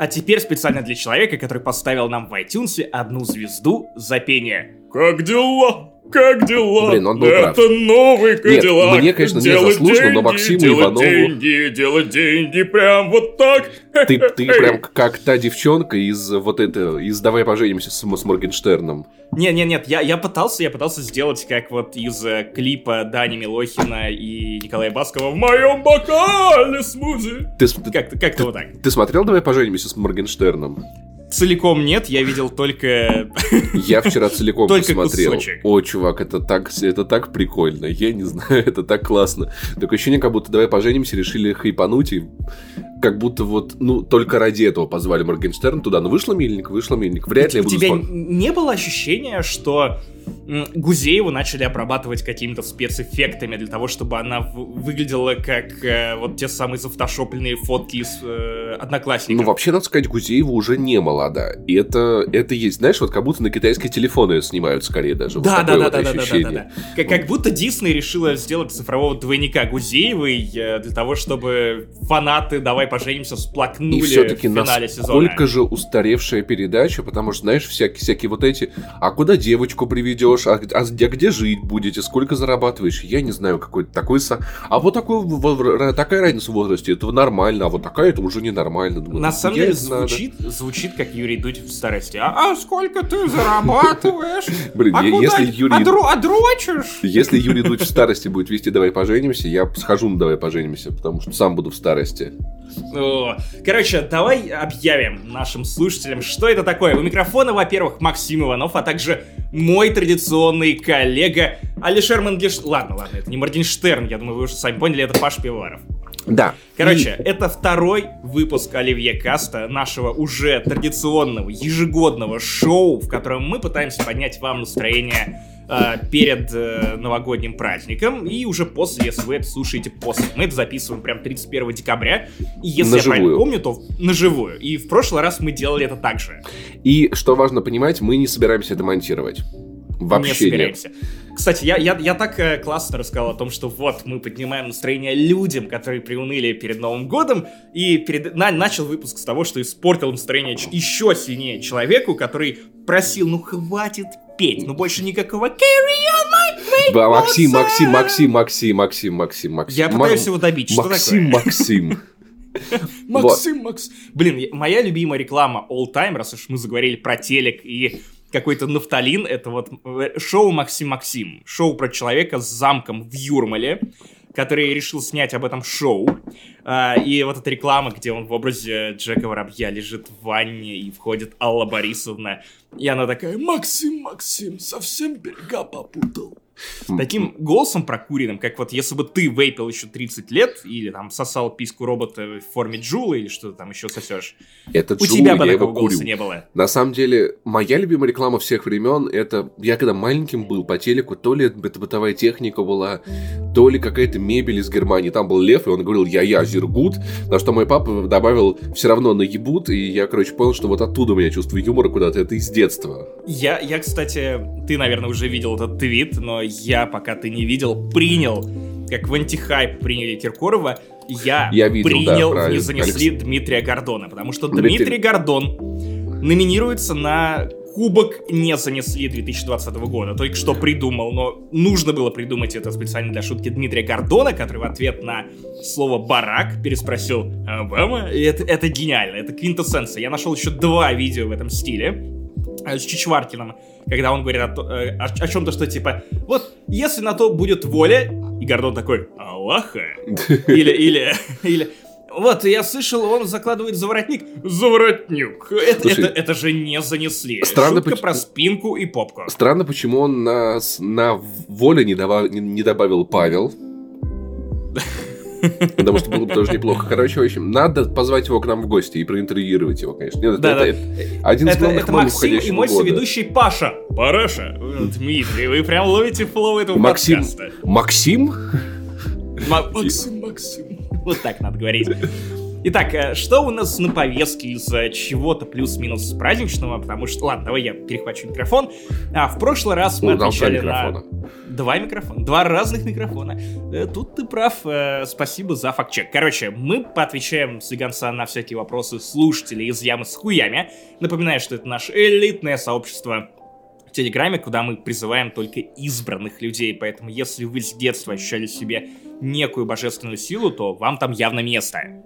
А теперь специально для человека, который поставил нам в iTunes одну звезду за пение. Как дела? Как дела? Блин, он был Это прав. новый Кадиллак. мне, конечно, не Делать заслуженно, но деньги, Максиму делать Иванову- деньги, делать деньги, прям вот так. Ты, ты прям как та девчонка из вот это, из «Давай поженимся» с, с Моргенштерном. Не, не, нет, я, я пытался, я пытался сделать как вот из э, клипа Дани Милохина и Николая Баскова в моем бокале смузи. Ты, Как-то, как-то вот так. ты смотрел «Давай поженимся» с Моргенштерном? Целиком нет, я видел только... Я вчера целиком посмотрел. кусочек. О, чувак, это так, это так прикольно. Я не знаю, это так классно. Такое ощущение, как будто давай поженимся, решили хайпануть и как будто вот, ну, только ради этого позвали Моргенштерн туда. Ну, вышло мильник, вышло мильник. Вряд ли я У буду тебя смотреть. не было ощущения, что Гузееву начали обрабатывать какими-то спецэффектами для того, чтобы она выглядела как э, вот те самые зафотошопленные фотки из э, одноклассников? Ну, вообще, надо сказать, Гузеева уже не молода. И это, это есть, знаешь, вот как будто на китайские телефоны ее снимают скорее даже. Вот Да, да, да, вот да, да, да, да, да, да. Как, как будто Дисней решила сделать цифрового двойника Гузеевой э, для того, чтобы фанаты «Давай поженимся» всплакнули И все-таки в финале сезона. насколько же устаревшая передача, потому что, знаешь, всякие, всякие вот эти, а куда девочку приведешь, а, а где, где жить будете, сколько зарабатываешь, я не знаю, какой-то такой... со- А вот такой, такая разница в возрасте, это нормально, а вот такая это уже ненормально. Думаю, На самом я деле знаю, да. звучит, звучит как Юрий Дудь в старости. А, а сколько ты зарабатываешь? Блин, а если Юрий- а дру- а дрочишь? Если Юрий Дудь в старости будет вести «Давай поженимся», я схожу на «Давай поженимся», потому что сам буду в старости. Короче, давай объявим нашим слушателям, что это такое. У микрофона, во-первых, Максим Иванов, а также мой традиционный коллега Алишер Мангеш... Ладно, ладно, это не Моргенштерн, я думаю, вы уже сами поняли, это Паш Пивоваров. Да. Короче, это второй выпуск Оливье Каста, нашего уже традиционного ежегодного шоу, в котором мы пытаемся поднять вам настроение э, перед э, новогодним праздником, и уже после, если вы это слушаете после. Мы это записываем прям 31 декабря, и если я правильно Наживую. помню, то наживую. И в прошлый раз мы делали это так же. И, что важно понимать, мы не собираемся это монтировать. Вообще не нет. Кстати, я, я, я так э, классно рассказал о том, что вот мы поднимаем настроение людям, которые приуныли перед Новым годом, и перед, на- начал выпуск с того, что испортил настроение еще сильнее человеку, который просил, ну хватит петь, ну больше никакого carry on my Да, Максим, Максим? Максим, Максим, Максим, Максим, Максим. Я пытаюсь его добить, что Максим, такое? Максим. Максим, Макс. Блин, моя любимая реклама All Time, раз уж мы заговорили про телек и какой-то нафталин, это вот э, шоу Максим Максим. Шоу про человека с замком в Юрмале, который решил снять об этом шоу. А, и вот эта реклама, где он в образе Джека Воробья лежит в ванне и входит Алла Борисовна. И она такая, Максим, Максим, совсем берега попутал. Таким голосом прокуренным, как вот если бы ты вейпил еще 30 лет, или там сосал писку робота в форме Джула, или что ты там еще сосешь, Это у Джул, тебя бы такого курю. голоса не было. На самом деле, моя любимая реклама всех времен, это я когда маленьким был по телеку, то ли это бытовая техника была, то ли какая-то мебель из Германии. Там был лев, и он говорил «Я-я, Зергут», на что мой папа добавил все равно наебут, и я, короче, понял, что вот оттуда у меня чувство юмора куда-то, это из детства. Я, я, кстати, ты, наверное, уже видел этот твит, но я, пока ты не видел, принял, как в антихайп приняли Киркорова, я, Я видел, да, принял, правильно. не занесли Дмитрия Гордона, потому что Дмитрий- Дмитрий Гордон номинируется на Кубок не занесли 2020 года. Только что придумал, но нужно было придумать это специально для шутки Дмитрия Гордона, который в ответ на слово «барак» переспросил «Обама?» И это, это гениально, это квинтэссенция. Я нашел еще два видео в этом стиле с Чичваркиным, когда он говорит о, э, о, о чем-то, что типа, вот, если на то будет воля, и Гордон такой, Аллаха, или, или, или, вот, я слышал, он закладывает заворотник. Заворотнюк. Это, Слушай, это, это же не занесли. странно, Шутка почему- про спинку и попку. Странно, почему он на, с- на воле не, не- не добавил Павел. Потому что было бы тоже неплохо. Короче, в общем, надо позвать его к нам в гости и проинтервьюировать его, конечно. Нет, это- Да, да. это один из Это, главных это Максим и мой года. соведущий Паша. Параша. Дмитрий, вы прям ловите флоу этого Максим. подкаста. Максим? Ма- Максим, Максим. Вот так надо говорить. Итак, э, что у нас на повестке из чего-то плюс-минус праздничного? Потому что, ладно, давай я перехвачу микрофон. А, в прошлый раз мы отвечали на... Два микрофона. Два разных микрофона. Э, тут ты прав. Э, спасибо за факт-чек. Короче, мы поотвечаем с Лиганса на всякие вопросы слушателей из ямы с хуями. Напоминаю, что это наше элитное сообщество в Телеграме, куда мы призываем только избранных людей. Поэтому, если вы с детства ощущали в себе некую божественную силу, то вам там явно место.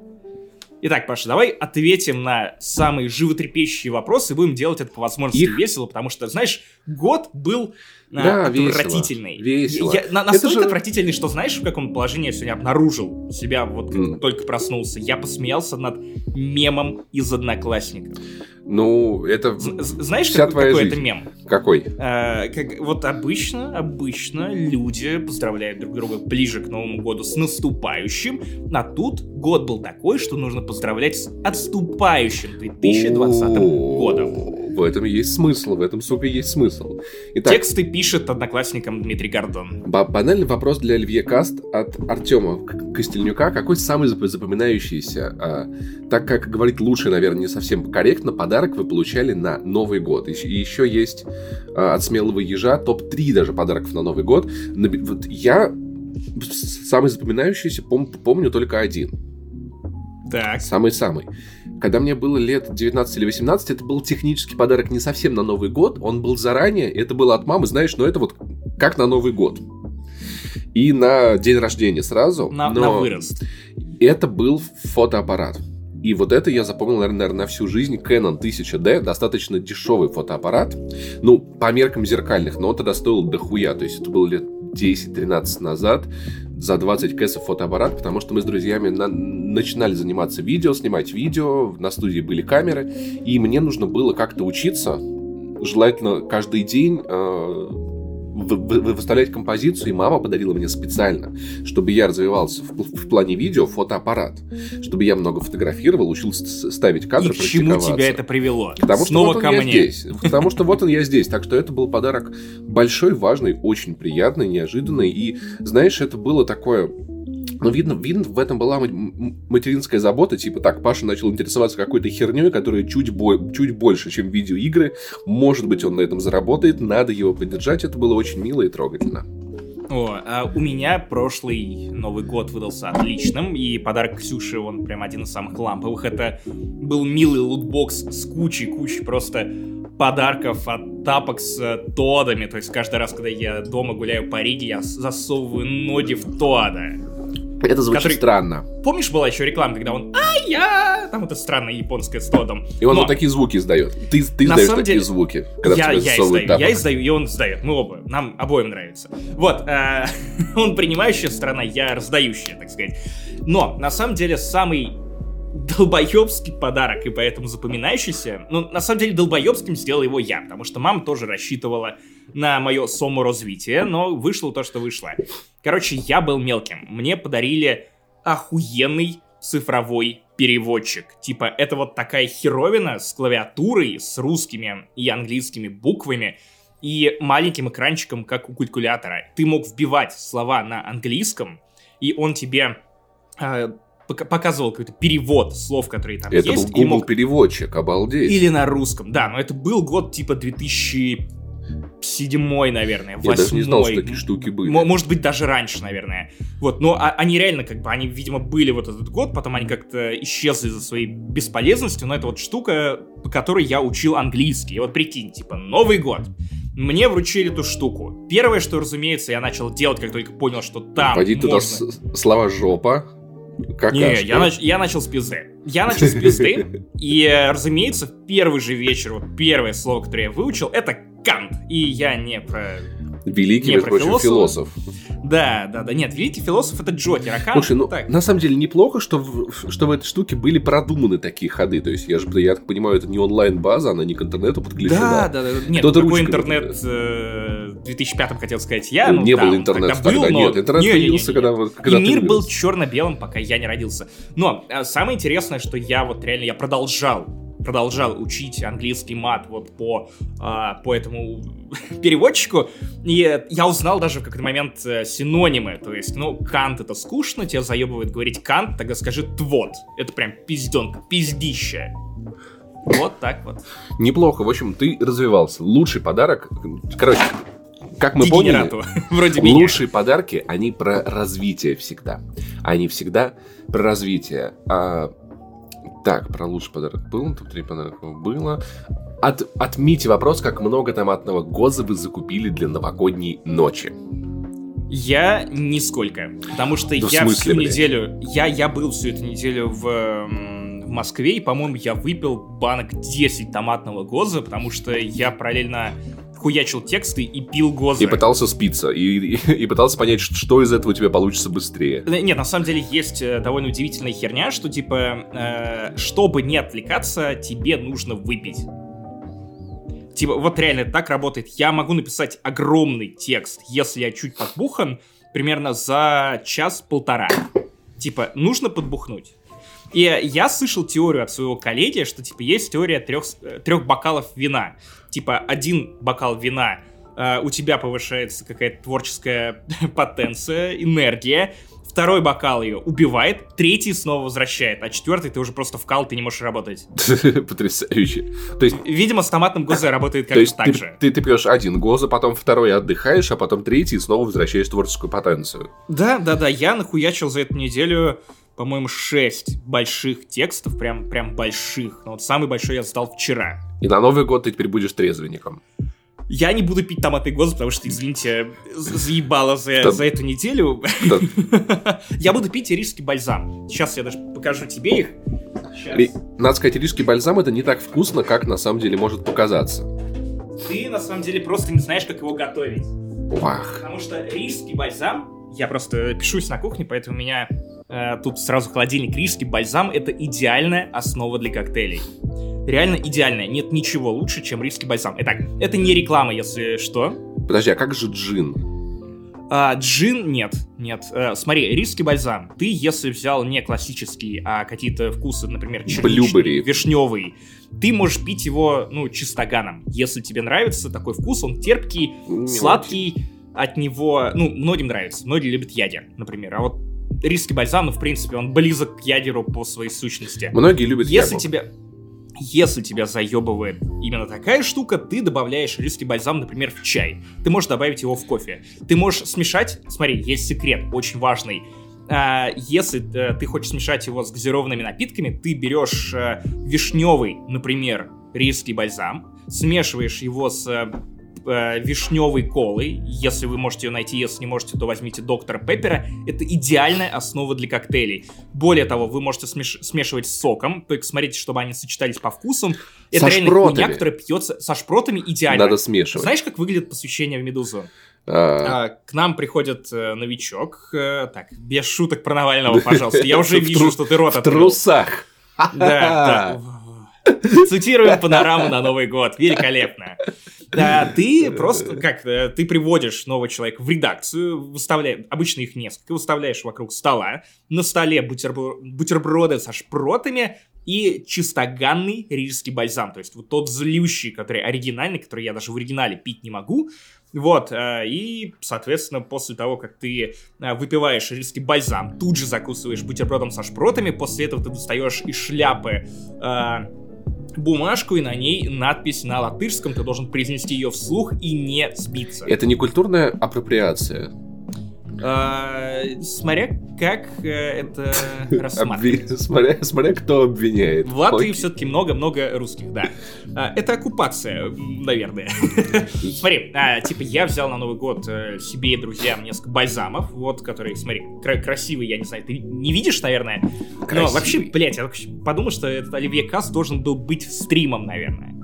Итак, Паша, давай ответим на самые животрепещущие вопросы. И будем делать это по возможности Их... весело, потому что, знаешь, год был да, отвратительный. Весело. Я, на, настолько же... отвратительный, что знаешь, в каком положении я сегодня обнаружил себя, вот mm. только проснулся. Я посмеялся над мемом из одноклассников. Ну, это Знаешь, вся как, твоя какой жизнь. это мем? Какой? А, как, вот обычно, обычно люди поздравляют друг друга ближе к Новому году с наступающим, а тут год был такой, что нужно поздравлять с отступающим 2020 годом. В этом есть смысл, в этом, сука, есть смысл. Итак, Тексты пишет одноклассникам Дмитрий Гордон. Банальный вопрос для Оливье Каст от Артема Костельнюка. Какой самый запоминающийся, а, так как говорит лучше, наверное, не совсем корректно, подарок вы получали на Новый год? И еще есть а, от смелого ежа топ-3 даже подарков на Новый год. Вот я самый запоминающийся пом помню только один. Так. Самый-самый. Когда мне было лет 19 или 18, это был технический подарок не совсем на Новый год, он был заранее, это было от мамы, знаешь, но это вот как на Новый год. И на день рождения сразу. На, но на вырост. Это был фотоаппарат. И вот это я запомнил, наверное, на всю жизнь. Canon 1000D, достаточно дешевый фотоаппарат. Ну, по меркам зеркальных, но он тогда стоил дохуя. То есть это было лет 10-13 назад за 20 кэсов фотоаппарат, потому что мы с друзьями на начинали заниматься видео, снимать видео, на студии были камеры, и мне нужно было как-то учиться, желательно каждый день э, выставлять композицию, и мама подарила мне специально, чтобы я развивался в, в плане видео, фотоаппарат, чтобы я много фотографировал, учился ставить кадры, И к чему тебя это привело? Потому Снова что вот ко он мне. я здесь. Потому что вот он я здесь. Так что это был подарок большой, важный, очень приятный, неожиданный. И, знаешь, это было такое но видно, видно, в этом была материнская забота, типа так, Паша начал интересоваться какой-то херней, которая чуть, бо чуть больше, чем видеоигры. Может быть, он на этом заработает, надо его поддержать. Это было очень мило и трогательно. О, а у меня прошлый Новый год выдался отличным, и подарок Ксюше, он прям один из самых ламповых. Это был милый лутбокс с кучей-кучей просто подарков от тапок с э, тодами. То есть каждый раз, когда я дома гуляю по Риге, я засовываю ноги в тода. Это звучит который... странно. Помнишь, была еще реклама, когда он ай я Там это странное японское с Тодом. И он Но... вот такие звуки издает. Ты, ты издаешь такие деле... звуки, когда я, я издаю, тапок. я издаю, и он издает. Мы оба. Нам обоим нравится. Вот. Э, он принимающая сторона, я раздающая, так сказать. Но, на самом деле, самый долбоебский подарок, и поэтому запоминающийся. Ну, на самом деле, долбоебским сделал его я, потому что мама тоже рассчитывала на мое саморазвитие, но вышло то, что вышло. Короче, я был мелким. Мне подарили охуенный цифровой переводчик. Типа, это вот такая херовина с клавиатурой, с русскими и английскими буквами, и маленьким экранчиком, как у калькулятора. Ты мог вбивать слова на английском, и он тебе э, показывал какой-то перевод слов, которые там это есть. Это был Google мог... переводчик, обалдеть. Или на русском, да, но это был год типа 2000 седьмой, наверное, восьмой. Я даже не знал, что такие штуки были. Может быть, даже раньше, наверное. Вот, но а, они реально, как бы, они, видимо, были вот этот год, потом они как-то исчезли за своей бесполезностью, но это вот штука, по которой я учил английский. И вот прикинь, типа, Новый год. Мне вручили эту штуку. Первое, что, разумеется, я начал делать, как только понял, что там Пойди можно... туда с- слова жопа, Какашка. Не, я, нач... я начал с пизды. Я начал с пизды, и, разумеется, первый же вечер, вот первое слово, которое я выучил, это Кант. И я не про... Великий, не между прочим, философ. Да, да, да. Нет, великий философ это Джокер, а Кант Слушай, ну, так. на самом деле неплохо, что в, что в этой штуке были продуманы такие ходы. То есть, я же, я так понимаю, это не онлайн-база, она не к интернету подключена. Да, да, да. Нет, Кто-то какой интернет э, в 2005 хотел сказать я. Ну, не да, было интернета тогда. Был, но... Нет, интернет не, появился, не, не, не. когда, когда И мир был черно-белым, пока я не родился. Но а, самое интересное, что я вот реально, я продолжал продолжал учить английский мат вот по, а, по этому переводчику, и я узнал даже в какой-то момент э, синонимы, то есть, ну, кант это скучно, тебя заебывает говорить кант, тогда скажи твот, это прям пизденка, пиздище. Вот так вот. Неплохо, в общем, ты развивался. Лучший подарок, короче, как мы поняли, вроде лучшие подарки, они про развитие всегда. Они всегда про развитие. А, так, про лучший подарок был, топ-3 подарков было. От, отмите вопрос, как много томатного гоза вы закупили для новогодней ночи. Я нисколько, потому что да я смысле, всю блин? неделю, я, я был всю эту неделю в, в Москве, и, по-моему, я выпил банок 10 томатного гоза, потому что я параллельно хуячил тексты и пил гозы. И пытался спиться, и, и, и пытался понять, что из этого у тебя получится быстрее. Нет, на самом деле есть э, довольно удивительная херня, что типа, э, чтобы не отвлекаться, тебе нужно выпить. Типа, вот реально так работает. Я могу написать огромный текст, если я чуть подбухан, примерно за час-полтора. Типа, нужно подбухнуть. И я слышал теорию от своего коллеги, что, типа, есть теория трех, трех бокалов вина типа один бокал вина, э, у тебя повышается какая-то творческая потенция, энергия, второй бокал ее убивает, третий снова возвращает, а четвертый ты уже просто вкал, ты не можешь работать. Потрясающе. То есть, Видимо, с томатным гозой работает как-то так ты, же. Ты, ты пьешь один гоза, потом второй отдыхаешь, а потом третий снова возвращаешь творческую потенцию. Да, да, да, я нахуячил за эту неделю по-моему, шесть больших текстов, прям, прям больших. Но вот самый большой я сдал вчера. И на Новый год ты теперь будешь трезвенником. Я не буду пить томатный гос, потому что, извините, заебало за, за эту неделю. я буду пить рижский бальзам. Сейчас я даже покажу тебе их. Сейчас. Надо сказать, рижский бальзам это не так вкусно, как на самом деле может показаться. Ты на самом деле просто не знаешь, как его готовить. Вах. Потому что рижский бальзам, я просто пишусь на кухне, поэтому у меня тут сразу холодильник рижский бальзам это идеальная основа для коктейлей реально идеальная. Нет ничего лучше, чем рижский бальзам. Итак, это не реклама, если что. Подожди, а как же джин? А, джин нет, нет. А, смотри, рижский бальзам. Ты, если взял не классический, а какие-то вкусы, например, черничный, вишневый, ты можешь пить его, ну, чистоганом. Если тебе нравится такой вкус, он терпкий, не сладкий, от него, ну, многим нравится. Многие любят ядер, например. А вот рижский бальзам, ну, в принципе, он близок к ядеру по своей сущности. Многие любят Если тебе... Если тебя заебывает именно такая штука, ты добавляешь рижский бальзам, например, в чай. Ты можешь добавить его в кофе. Ты можешь смешать, смотри, есть секрет, очень важный. А, если э, ты хочешь смешать его с газированными напитками, ты берешь э, вишневый, например, рижский бальзам, смешиваешь его с э, вишневой колой. Если вы можете ее найти, если не можете, то возьмите доктора Пеппера. Это идеальная основа для коктейлей. Более того, вы можете смеш- смешивать с соком. Смотрите, чтобы они сочетались по вкусам. Это со реально шпротами. хуйня, которая пьется со шпротами идеально. Надо смешивать. Знаешь, как выглядит посвящение в Медузу? А... А, к нам приходит э, новичок. Э, так, без шуток про Навального, пожалуйста. Я уже вижу, что ты рот открыл. В трусах. Да, да. Цитируем панораму на Новый год. Великолепно. Да, ты просто, как, э, ты приводишь нового человека в редакцию, выставляешь, обычно их несколько, выставляешь вокруг стола, на столе бутербро- бутерброды со шпротами и чистоганный рижский бальзам, то есть вот тот злющий, который оригинальный, который я даже в оригинале пить не могу, вот, э, и, соответственно, после того, как ты э, выпиваешь рижский бальзам, тут же закусываешь бутербродом со шпротами, после этого ты достаешь из шляпы бумажку, и на ней надпись на латышском, ты должен произнести ее вслух и не сбиться. Это не культурная апроприация. А, смотря как э, это рассматривать. Смотря, смотря кто обвиняет. В Латвии все-таки много-много русских, да. А, это оккупация, наверное. смотри, а, типа я взял на Новый год э, себе и друзьям несколько бальзамов, вот, которые, смотри, красивые, я не знаю, ты не видишь, наверное? Но вообще, блядь, я подумал, что этот Оливье Касс должен был быть стримом, наверное.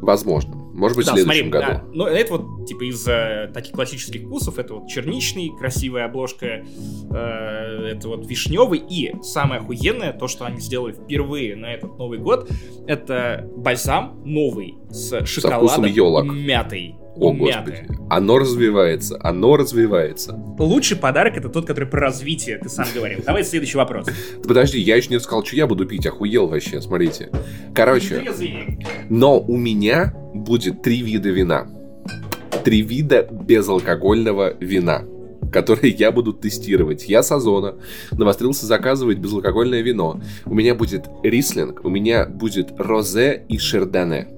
Возможно. Может быть, да, в следующем смотри, году. Да. Но это вот, типа, из э, таких классических вкусов, это вот черничный, красивая обложка, э, это вот вишневый, и самое охуенное, то, что они сделали впервые на этот Новый год, это бальзам новый с шоколадом мятой. О, господи. Оно развивается, оно развивается. Лучший подарок это тот, который про развитие, ты сам говорил. Давай следующий вопрос. Подожди, я еще не сказал, что я буду пить, охуел вообще, смотрите. Короче, но у меня будет три вида вина. Три вида безалкогольного вина которые я буду тестировать. Я с Озона навострился заказывать безалкогольное вино. У меня будет рислинг, у меня будет розе и шердане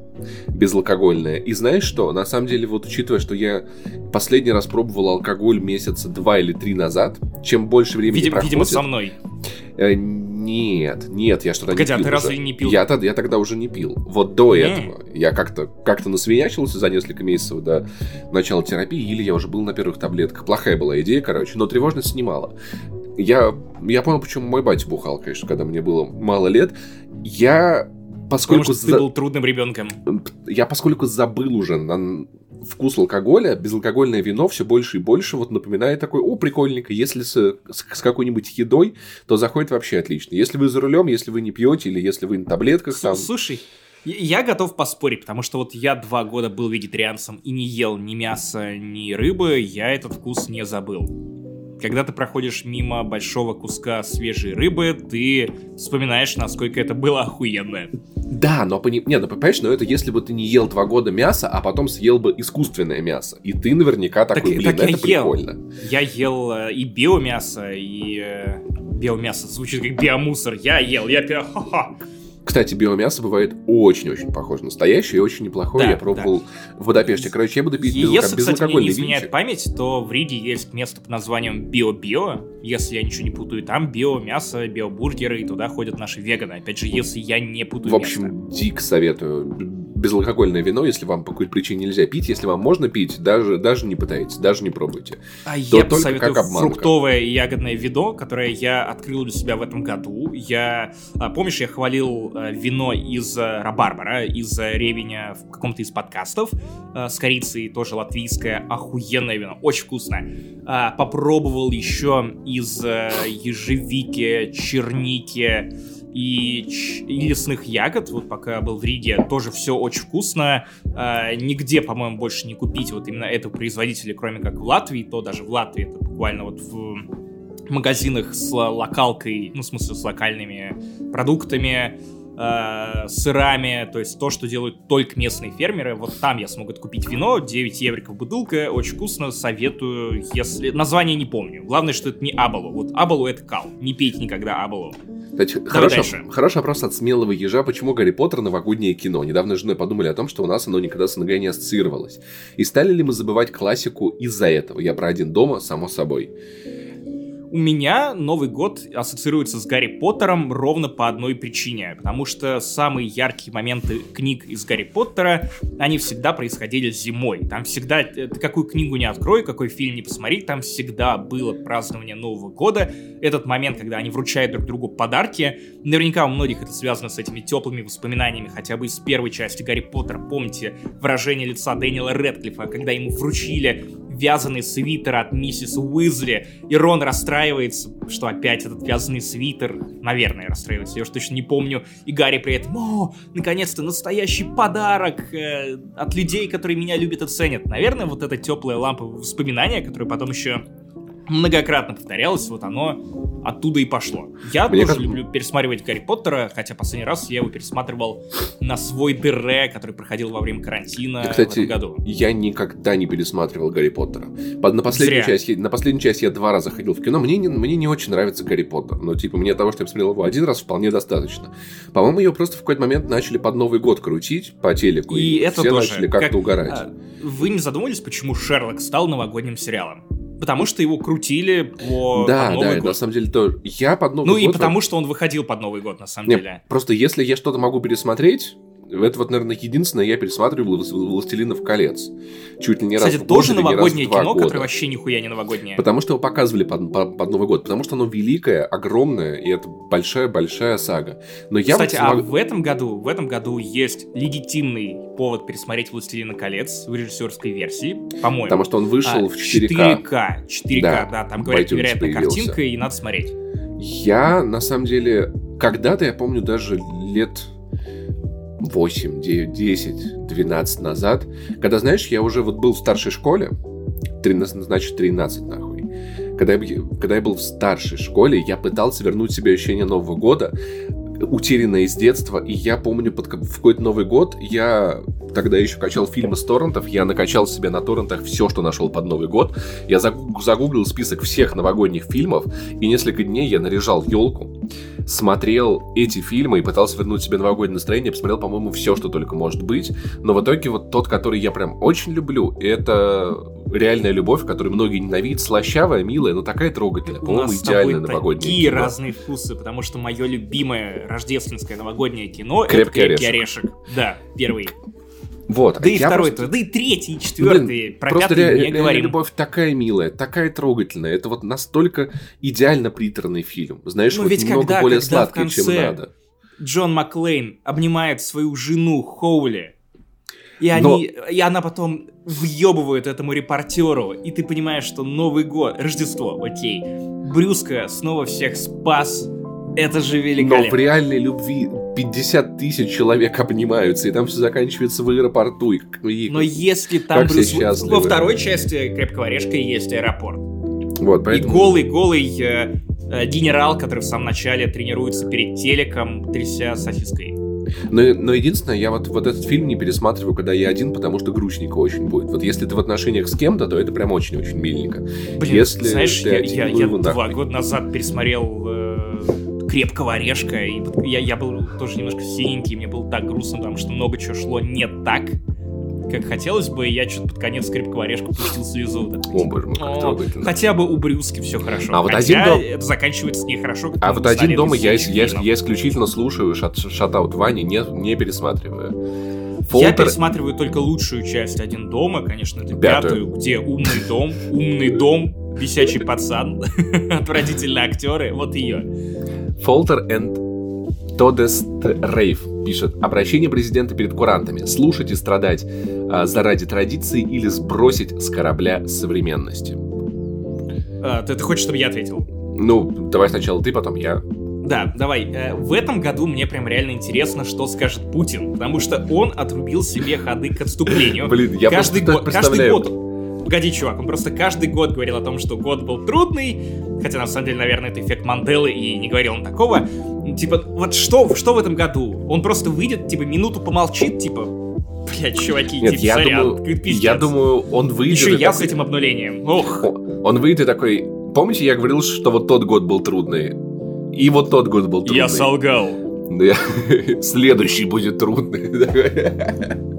безалкогольное. И знаешь что? На самом деле, вот учитывая, что я последний раз пробовал алкоголь месяца два или три назад, чем больше времени видимо, проходит... Видимо, со мной. Э, нет, нет, я что-то не пил. а ты разве не пил? Я, я тогда уже не пил. Вот до не. этого. Я как-то как насвинячился за несколько месяцев до начала терапии, или я уже был на первых таблетках. Плохая была идея, короче, но тревожность снимала. Я, я понял, почему мой батя бухал, конечно, когда мне было мало лет. Я поскольку... Потому что ты был трудным ребенком. Я поскольку забыл уже на вкус алкоголя, безалкогольное вино все больше и больше вот напоминает такой, о, прикольненько, если с, с, с какой-нибудь едой, то заходит вообще отлично. Если вы за рулем, если вы не пьете или если вы на таблетках там... Слушай, я готов поспорить, потому что вот я два года был вегетарианцем и не ел ни мяса, ни рыбы, я этот вкус не забыл. Когда ты проходишь мимо большого куска свежей рыбы, ты вспоминаешь, насколько это было охуенно. Да, но пони... не, ну понимаешь, но это если бы ты не ел два года мяса, а потом съел бы искусственное мясо. И ты наверняка такой, так, блин, так это я прикольно. Ел. Я ел э, и биомясо, и э, биомясо звучит как биомусор. Я ел, я пил, ха-ха. Кстати, биомясо бывает очень-очень похоже на настоящее и очень неплохое. Да, я пробовал да. в Будапеште. Короче, я буду пить Если, без кстати, мне не изменяет винчик. память, то в Риге есть место под названием Био-Био. Если я ничего не путаю, там биомясо, биобургеры, и туда ходят наши веганы. Опять же, если я не путаю В общем, место. дик советую безалкогольное вино, если вам по какой-то причине нельзя пить, если вам можно пить, даже, даже не пытайтесь, даже не пробуйте. А То я посоветую как фруктовое и ягодное вино, которое я открыл для себя в этом году. Я, а, помнишь, я хвалил а, вино из а, Рабарбара, из Ревеня в каком-то из подкастов с корицей, тоже латвийское, охуенное вино, очень вкусное. Попробовал еще из ежевики, черники, и, и лесных ягод. Вот пока был в Риге, тоже все очень вкусно. Э, нигде, по-моему, больше не купить вот именно этого производителя, кроме как в Латвии. То даже в Латвии это буквально вот в магазинах с локалкой, ну, в смысле, с локальными продуктами, э, сырами, то есть то, что делают только местные фермеры. Вот там я смогу купить вино, 9 евриков бутылка, очень вкусно, советую, если... Название не помню. Главное, что это не Абалу. Вот Абалу это кал. Не пейте никогда Абалу. Кстати, хороший, хороший вопрос от смелого ежа. Почему Гарри Поттер новогоднее кино? Недавно с женой подумали о том, что у нас оно никогда с НГ не ассоциировалось. И стали ли мы забывать классику из-за этого? Я про один дома, само собой. У меня Новый год ассоциируется с Гарри Поттером ровно по одной причине. Потому что самые яркие моменты книг из Гарри Поттера, они всегда происходили зимой. Там всегда, ты какую книгу не открой, какой фильм не посмотри, там всегда было празднование Нового года. Этот момент, когда они вручают друг другу подарки. Наверняка у многих это связано с этими теплыми воспоминаниями, хотя бы из первой части Гарри Поттера. Помните выражение лица Дэниела Редклифа, когда ему вручили вязаный свитер от миссис Уизли, и Рон расстраивается, что опять этот вязаный свитер, наверное, расстраивается, я уж точно не помню, и Гарри при этом, о, наконец-то настоящий подарок э, от людей, которые меня любят и ценят. Наверное, вот эта теплая лампа воспоминания, которая потом еще многократно повторялось, вот оно оттуда и пошло. Я Мне тоже как... люблю пересматривать Гарри Поттера, хотя последний раз я его пересматривал на свой ДР, который проходил во время карантина да, кстати, в этом году. Я никогда не пересматривал Гарри Поттера. На последнюю, часть, на последнюю часть я два раза ходил в кино. Мне не, мне не очень нравится Гарри Поттер. Но, типа, мне того, что я посмотрел его один раз, вполне достаточно. По-моему, ее просто в какой-то момент начали под Новый год крутить по телеку. И, и это все тоже. начали как-то как, угорать. А, вы не задумывались, почему Шерлок стал новогодним сериалом? Потому что его крутили по Да, под Новый да, год. на самом деле то я под Новый ну, год... Ну и потому что он выходил под Новый год, на самом Нет, деле. Просто если я что-то могу пересмотреть, это вот, наверное, единственное, я пересматривал «Властелинов колец». Чуть ли не Кстати, раз в год тоже новогоднее раз в кино, года. которое вообще нихуя не новогоднее. Потому что его показывали под, под, под Новый год. Потому что оно великое, огромное, и это большая-большая сага. Но я Кстати, вот а смог... в этом году, в этом году есть легитимный повод пересмотреть «Властелина колец» в режиссерской версии, по-моему. Потому что он вышел а, в 4К. 4К, 4К, да, да там, говорят, невероятная картинка, и надо смотреть. Я, на самом деле, когда-то, я помню, даже лет 8, 9, 10, 12 назад, когда, знаешь, я уже вот был в старшей школе, 13, значит 13 нахуй, когда я, когда я был в старшей школе, я пытался вернуть себе ощущение Нового года, утерянное из детства, и я помню, под, в какой-то Новый год я тогда еще качал фильмы с торрентов, я накачал себе на торрентах все, что нашел под Новый год, я загуглил список всех новогодних фильмов, и несколько дней я наряжал елку, смотрел эти фильмы и пытался вернуть себе новогоднее настроение, посмотрел, по-моему, все, что только может быть, но в итоге вот тот, который я прям очень люблю, это реальная любовь, которую многие ненавидят, слащавая, милая, но такая трогательная. По-моему, идеальная новогодняя такие кино. разные вкусы, потому что мое любимое рождественское новогоднее кино Крепкий это «Крепкий орешек». орешек. Да, первый. Вот. Да и второй, просто... да и третий, и четвертый. Блин, про просто пятый ре- не говорим. любовь такая милая, такая трогательная. Это вот настолько идеально приторный фильм. Знаешь, ну, вот ведь немного когда, более когда сладкий, чем надо. Джон Маклейн обнимает свою жену Хоули, и, они, Но... и она потом въебывает этому репортеру, и ты понимаешь, что Новый год, Рождество, окей, Брюска снова всех спас, это же великолепно. Но в реальной любви 50 тысяч человек обнимаются, и там все заканчивается в аэропорту. И, и, Но если там Брюс... Во второй части «Крепкого орешка» есть аэропорт. Вот, поэтому... И голый-голый э, э, генерал, который в самом начале тренируется перед телеком, тряся сосиской. Но, но единственное, я вот, вот этот фильм не пересматриваю, когда я один, потому что грустненько очень будет. Вот если ты в отношениях с кем-то, то это прям очень-очень миленько. Блин, если знаешь, я, один, я, ну, я два года назад пересмотрел э, крепкого орешка, и я, я был тоже немножко синенький, мне было так грустно, потому что много чего шло не так как хотелось бы, и я что-то под конец крепкого орешка пустил слезу. Да. О, боже мой, как трогательно. Хотя бы у Брюски все хорошо. А вот один дом... это заканчивается нехорошо. А вот один дома я, я, я исключительно слушаю шатаут Вани, не, не пересматриваю. Фолтер... Я пересматриваю только лучшую часть «Один дома», конечно, это пятую, пятую где умный дом, умный дом, висячий пацан, отвратительные актеры, вот ее. Фолтер and Тодест Рейв пишет. Обращение президента перед курантами. Слушать и страдать а, заради традиции или сбросить с корабля современности. А, ты, ты хочешь, чтобы я ответил? Ну, давай сначала ты, потом я. Да, давай. Э, в этом году мне прям реально интересно, что скажет Путин, потому что он отрубил себе ходы к отступлению. Блин, я каждый год, каждый год Погоди, чувак, он просто каждый год говорил о том, что год был трудный, хотя на самом деле, наверное, это эффект Манделы, и не говорил он такого. Типа, вот что, что в этом году? Он просто выйдет, типа, минуту помолчит, типа, Блять, чуваки, Нет, типа, я сорян, думаю, я думаю, он выйдет... Еще я такой... с этим обнулением. Ох. Он выйдет и такой... Помните, я говорил, что вот тот год был трудный? И вот тот год был трудный. Я солгал. Следующий будет трудный.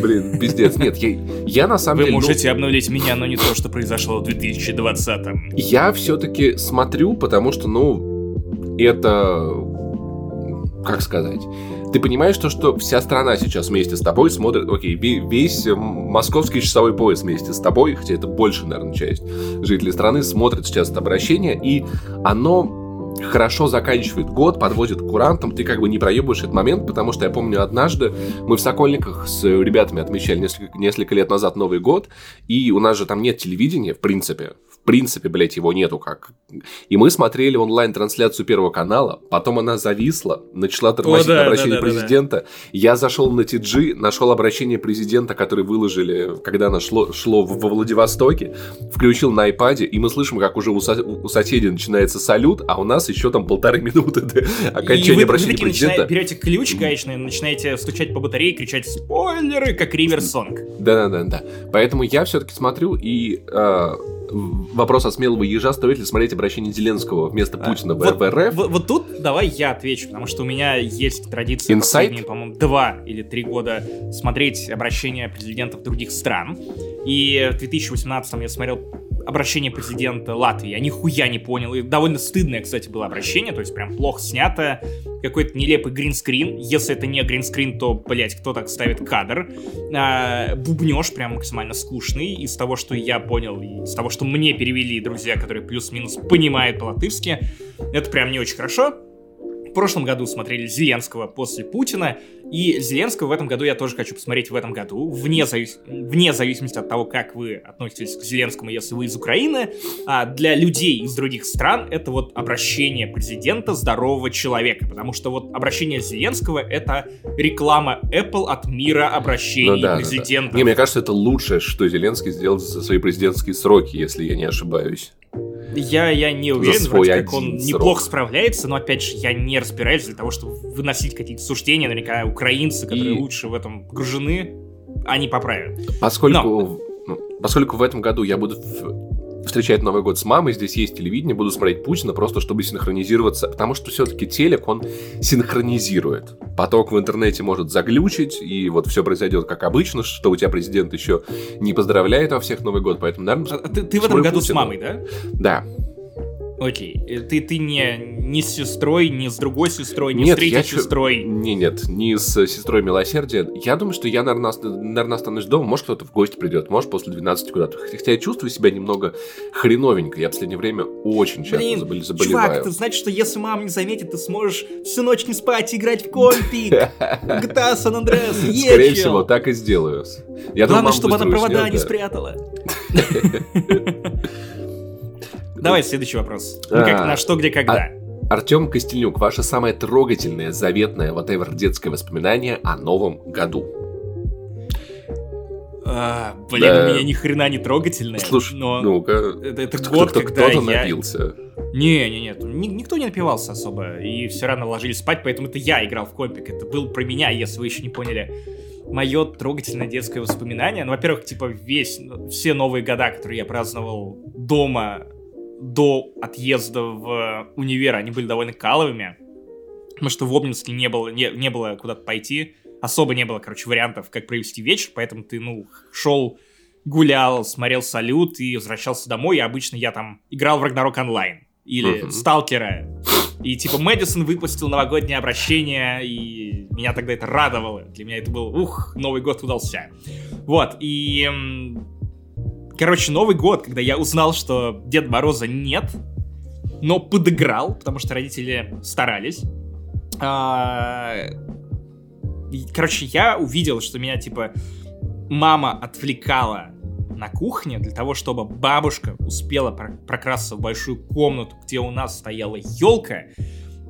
Блин, пиздец. Нет, я, я на самом Вы деле... Вы можете ну... обнулить меня, но не то, что произошло в 2020-м. Я все-таки смотрю, потому что, ну, это... Как сказать? Ты понимаешь то, что вся страна сейчас вместе с тобой смотрит, окей, весь московский часовой пояс вместе с тобой, хотя это больше, наверное, часть жителей страны, смотрит сейчас это обращение, и оно хорошо заканчивает год, подводит к курантам, ты как бы не проебываешь этот момент, потому что я помню однажды мы в Сокольниках с ребятами отмечали несколько, несколько лет назад Новый год, и у нас же там нет телевидения, в принципе, принципе, блядь, его нету как. И мы смотрели онлайн-трансляцию Первого канала, потом она зависла, начала тормозить О, да, обращение да, да, президента. Да, да. Я зашел на TG, нашел обращение президента, которое выложили, когда оно шло, шло во Владивостоке, включил на iPad, и мы слышим, как уже у, со- у соседей начинается салют, а у нас еще там полторы минуты до окончания и обращения вы президента. Начина... берете ключ гаечный, начинаете стучать по батарее, кричать спойлеры, как риверсонг. Да-да-да. Поэтому я все-таки смотрю и э, вопрос от смелого ежа, стоит ли смотреть обращение Зеленского вместо а, Путина вот, в РФ? Вот, вот тут давай я отвечу, потому что у меня есть традиция Insight? последние, по-моему, два или три года смотреть обращения президентов других стран. И в 2018 я смотрел обращение президента Латвии. Я нихуя не понял. И довольно стыдное, кстати, было обращение, то есть прям плохо снятое. Какой-то нелепый гринскрин. Если это не гринскрин, то, блять, кто так ставит кадр. А, бубнеж прям максимально скучный. Из того, что я понял, из того, что мне перевели друзья, которые плюс-минус понимают по-латышски, это прям не очень хорошо. Прошлом году смотрели Зеленского после Путина, и Зеленского в этом году я тоже хочу посмотреть в этом году, вне, завис... вне зависимости от того, как вы относитесь к Зеленскому, если вы из Украины. А для людей из других стран это вот обращение президента здорового человека, потому что вот обращение Зеленского — это реклама Apple от мира обращений ну, да, президента. Да, да. Не, мне кажется, это лучшее, что Зеленский сделал за свои президентские сроки, если я не ошибаюсь. Я, я не уверен, вроде как он срок. неплохо справляется, но опять же, я не разбираюсь для того, чтобы выносить какие-то суждения. Наверняка украинцы, которые И... лучше в этом погружены, они поправят. Поскольку, но... ну, поскольку в этом году я буду встречать Новый год с мамой, здесь есть телевидение, буду смотреть Путина просто, чтобы синхронизироваться, потому что все-таки телек, он синхронизирует. Поток в интернете может заглючить, и вот все произойдет как обычно, что у тебя президент еще не поздравляет во всех Новый год, поэтому, наверное... А, ты, ты в этом году Путина. с мамой, да? Да. Окей. Э, ты, ты не, не с сестрой, не с другой сестрой, не нет, с третьей я сестрой. Ч... Не, нет, не с сестрой милосердия. Я думаю, что я, наверное, наверное, останусь дома. Может, кто-то в гости придет, может, после 12 куда-то. Хотя я чувствую себя немного хреновенько. Я в последнее время очень часто Блин, забол... заболеваю. Чувак, это значит, что если мама не заметит, ты сможешь всю ночь не спать, играть в компик. GTA San Andreas, Скорее всего, так и сделаю. Главное, чтобы она провода не спрятала. Давай следующий вопрос. Ну, как, а, на что, где, когда. Артем Костельнюк, ваше самое трогательное, заветное, whatever, детское воспоминание о Новом году. А, блин, да. у меня ни хрена не трогательное. Слушай, но ну-ка. Это, это кто, год, кто, когда кто-то я... напился. Не, не, нет, никто не напивался особо, и все рано ложились спать, поэтому это я играл в компик. Это был про меня, если вы еще не поняли. Мое трогательное детское воспоминание. Ну, во-первых, типа весь, все новые года, которые я праздновал дома до отъезда в универ они были довольно каловыми, потому что в Обнинске не было, не, не было куда-то пойти, особо не было, короче, вариантов, как провести вечер, поэтому ты, ну, шел, гулял, смотрел салют и возвращался домой, и обычно я там играл в Рагнарок онлайн или uh-huh. Сталкера. И типа Мэдисон выпустил новогоднее обращение, и меня тогда это радовало. Для меня это был, ух, Новый год удался. Вот, и Короче, Новый год, когда я узнал, что Дед Мороза нет, но подыграл, потому что родители старались. А... Короче, я увидел, что меня, типа, мама отвлекала на кухне для того, чтобы бабушка успела прокрасться в большую комнату, где у нас стояла елка,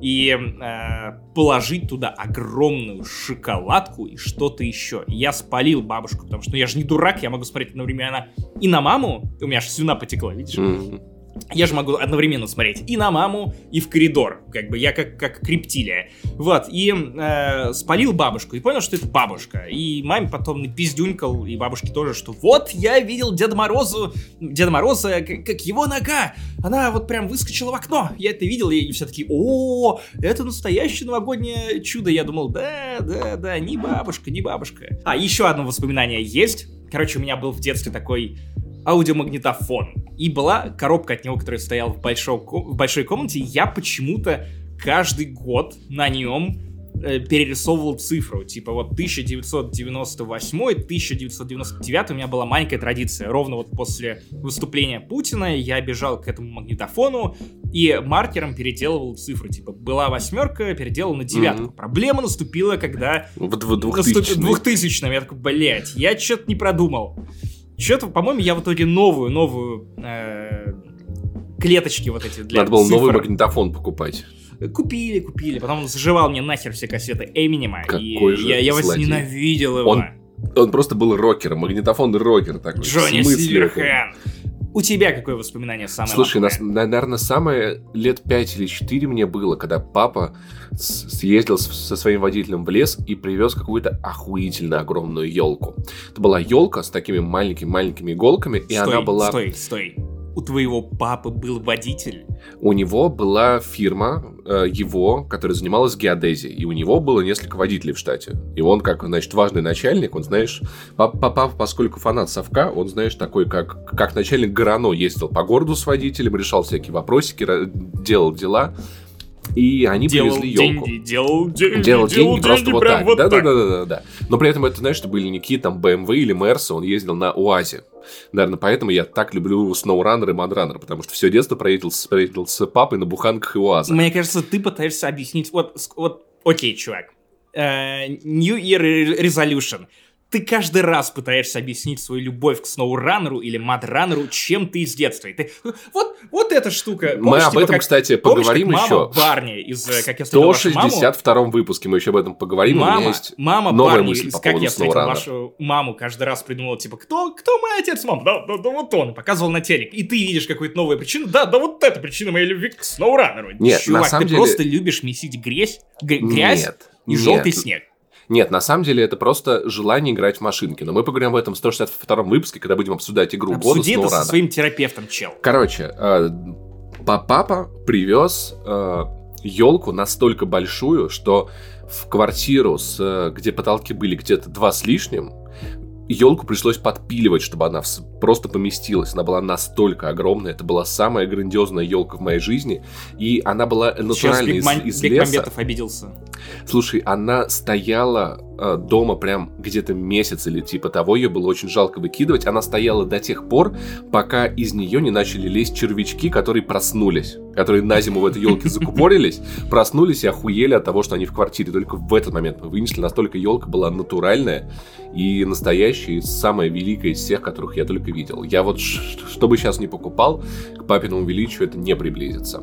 и э, положить туда огромную шоколадку и что-то еще. я спалил бабушку, потому что ну, я же не дурак, я могу смотреть одновременно и на маму, у меня аж слюна потекла, видишь? Mm-hmm я же могу одновременно смотреть и на маму, и в коридор, как бы я как, как криптилия. Вот, и э, спалил бабушку, и понял, что это бабушка. И маме потом напиздюнькал, и бабушке тоже, что вот я видел Деда Морозу, Деда Мороза, как, как его нога, она вот прям выскочила в окно. Я это видел, и все таки о, это настоящее новогоднее чудо. Я думал, да, да, да, не бабушка, не бабушка. А, еще одно воспоминание есть. Короче, у меня был в детстве такой аудиомагнитофон. И была коробка от него, которая стояла в, большой, в большой комнате. Я почему-то каждый год на нем э, перерисовывал цифру. Типа вот 1998-1999 у меня была маленькая традиция. Ровно вот после выступления Путина я бежал к этому магнитофону и маркером переделывал цифру. Типа была восьмерка, переделал на девятку. Mm-hmm. Проблема наступила, когда... В, в 2000 2000 Я такой, блять, я что-то не продумал. Что-то, по-моему, я в итоге новую, новую э, клеточки вот эти для Надо было цифр. новый магнитофон покупать. Купили, купили. Потом он заживал мне нахер все кассеты Эминема. Какой и же я, я вас ненавидел его. Он, он просто был рокером, магнитофон рокер такой. Джонни Сильверхен. У тебя какое воспоминание самое Слушай, нас, наверное, самое лет 5 или 4 мне было, когда папа съездил со своим водителем в лес и привез какую-то охуительно огромную елку. Это была елка с такими маленькими-маленькими иголками, и стой, она была... Стой, стой у твоего папы был водитель? У него была фирма э, его, которая занималась геодезией, и у него было несколько водителей в штате. И он, как, значит, важный начальник, он, знаешь, папа, поскольку фанат совка, он, знаешь, такой, как, как начальник Горано ездил по городу с водителем, решал всякие вопросики, делал дела. И они делал привезли елку. деньги, делал деньги, Делал делал деньги просто вот прям так. вот да, так. да, да, да, да, да. Но при этом это, знаешь, что были никакие там BMW или Мерсы, он ездил на УАЗе. Наверное, поэтому я так люблю SnowRunner и Mudrunner, потому что все детство проездил, проездил с папой на буханках и УАЗах. Мне кажется, ты пытаешься объяснить... Вот, вот окей, чувак. Э, New Year Resolution. Ты каждый раз пытаешься объяснить свою любовь к SnowRunner или Mudrunner, чем ты из детства. И ты, вот, вот эта штука. Мы Помнишь, об типа, этом, как- кстати, помнишь, поговорим мама еще. Барни из э, «Как я встретил вашу маму»? 162 выпуске мы еще об этом поговорим. У меня Мама, есть мама новая Барни, мысль из по как я встретил SnowRunner. вашу маму, каждый раз придумывал, типа, кто, кто мой отец, мам? Да, да, да вот он, и показывал на телек. И ты видишь какую-то новую причину, да, да вот это причина моей любви к SnowRunner. Нет, Чувак, на самом ты деле- просто любишь месить грязь, грязь Нет, и нет. желтый снег. Нет, на самом деле это просто желание играть в машинки. Но мы поговорим об этом в 162 выпуске, когда будем обсуждать игру Обсуди это со SnowRunner. своим терапевтом, чел. Короче, э, па- папа привез елку настолько большую, что в квартиру, с, э, где потолки были где-то два с лишним, елку пришлось подпиливать, чтобы она просто поместилась. Она была настолько огромная. Это была самая грандиозная елка в моей жизни. И она была Сейчас натурально из, Бекман- из леса. Обиделся. Слушай, она стояла э, дома прям где-то месяц или типа того, ее было очень жалко выкидывать. Она стояла до тех пор, пока из нее не начали лезть червячки, которые проснулись, которые на зиму в этой елке закупорились, проснулись и охуели от того, что они в квартире. Только в этот момент мы вынесли, настолько елка была натуральная и настоящая, и самая великая из всех, которых я только видел. Я вот, ш- что бы сейчас не покупал, к папиному величию это не приблизится.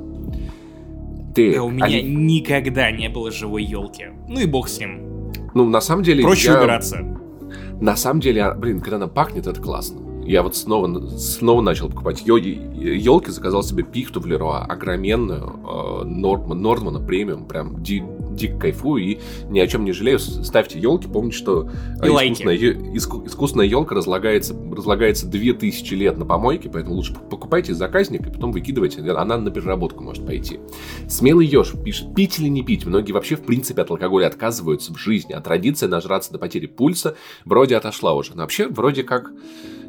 Ты, Да у меня Али- никогда не было живой елки. Ну и бог с ним. Ну, на самом деле, Проще я- убираться. На самом деле, а, блин, когда она пахнет, это классно. Я вот снова, снова начал покупать елки, заказал себе пихту в Леруа, огроменную, э, Нордман, Нордмана премиум, прям ди- дико кайфую и ни о чем не жалею. Ставьте елки, помните, что э, И е- иску- искусственная елка разлагается, разлагается 2000 лет на помойке, поэтому лучше покупайте заказник и потом выкидывайте, она на переработку может пойти. Смелый еж пишет, пить или не пить? Многие вообще в принципе от алкоголя отказываются в жизни, а традиция нажраться до потери пульса вроде отошла уже. Но вообще вроде как...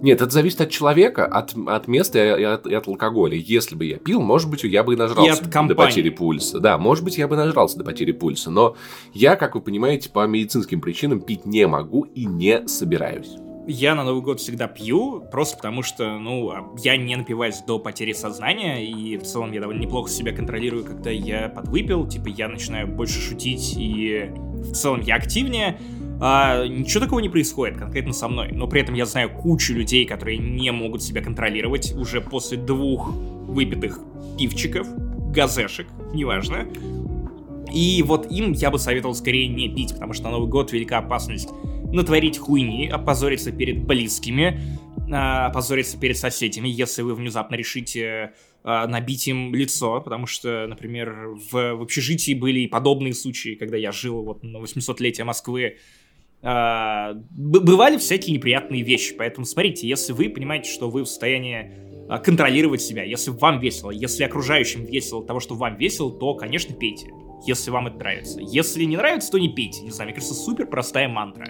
Нет, это зависит от человека, от, от места и от, и от алкоголя. Если бы я пил, может быть, я бы и нажрался И до компании. потери пульса. Да, может быть, я бы нажрался до потери пульса. Но я, как вы понимаете, по медицинским причинам пить не могу и не собираюсь. Я на Новый год всегда пью, просто потому что, ну, а, я не напиваюсь до потери сознания, и в целом я довольно неплохо себя контролирую, когда я подвыпил, типа я начинаю больше шутить, и в целом я активнее, а ничего такого не происходит конкретно со мной, но при этом я знаю кучу людей, которые не могут себя контролировать уже после двух выпитых пивчиков, газешек, неважно, и вот им я бы советовал скорее не пить, потому что на Новый год велика опасность натворить хуйни, опозориться перед близкими, а, опозориться перед соседями, если вы внезапно решите а, набить им лицо, потому что, например, в, в общежитии были и подобные случаи, когда я жил вот на 800-летие Москвы, б- бывали всякие неприятные вещи, поэтому смотрите, если вы понимаете, что вы в состоянии а, контролировать себя, если вам весело, если окружающим весело того, что вам весело, то, конечно, пейте, если вам это нравится. Если не нравится, то не пейте. Не знаю, мне кажется, супер простая мантра.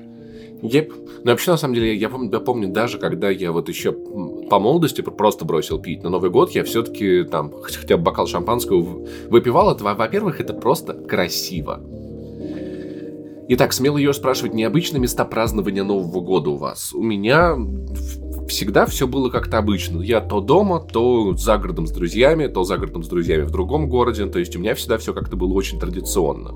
Еп. Ну, вообще, на самом деле, я помню, я помню даже, когда я вот еще по молодости просто бросил пить на Новый год, я все-таки там хотя бы бокал шампанского выпивал. Это, во- во-первых, это просто красиво. Итак, смело ее спрашивать, необычные места празднования Нового года у вас? У меня всегда все было как-то обычно. Я то дома, то за городом с друзьями, то за городом с друзьями в другом городе. То есть у меня всегда все как-то было очень традиционно.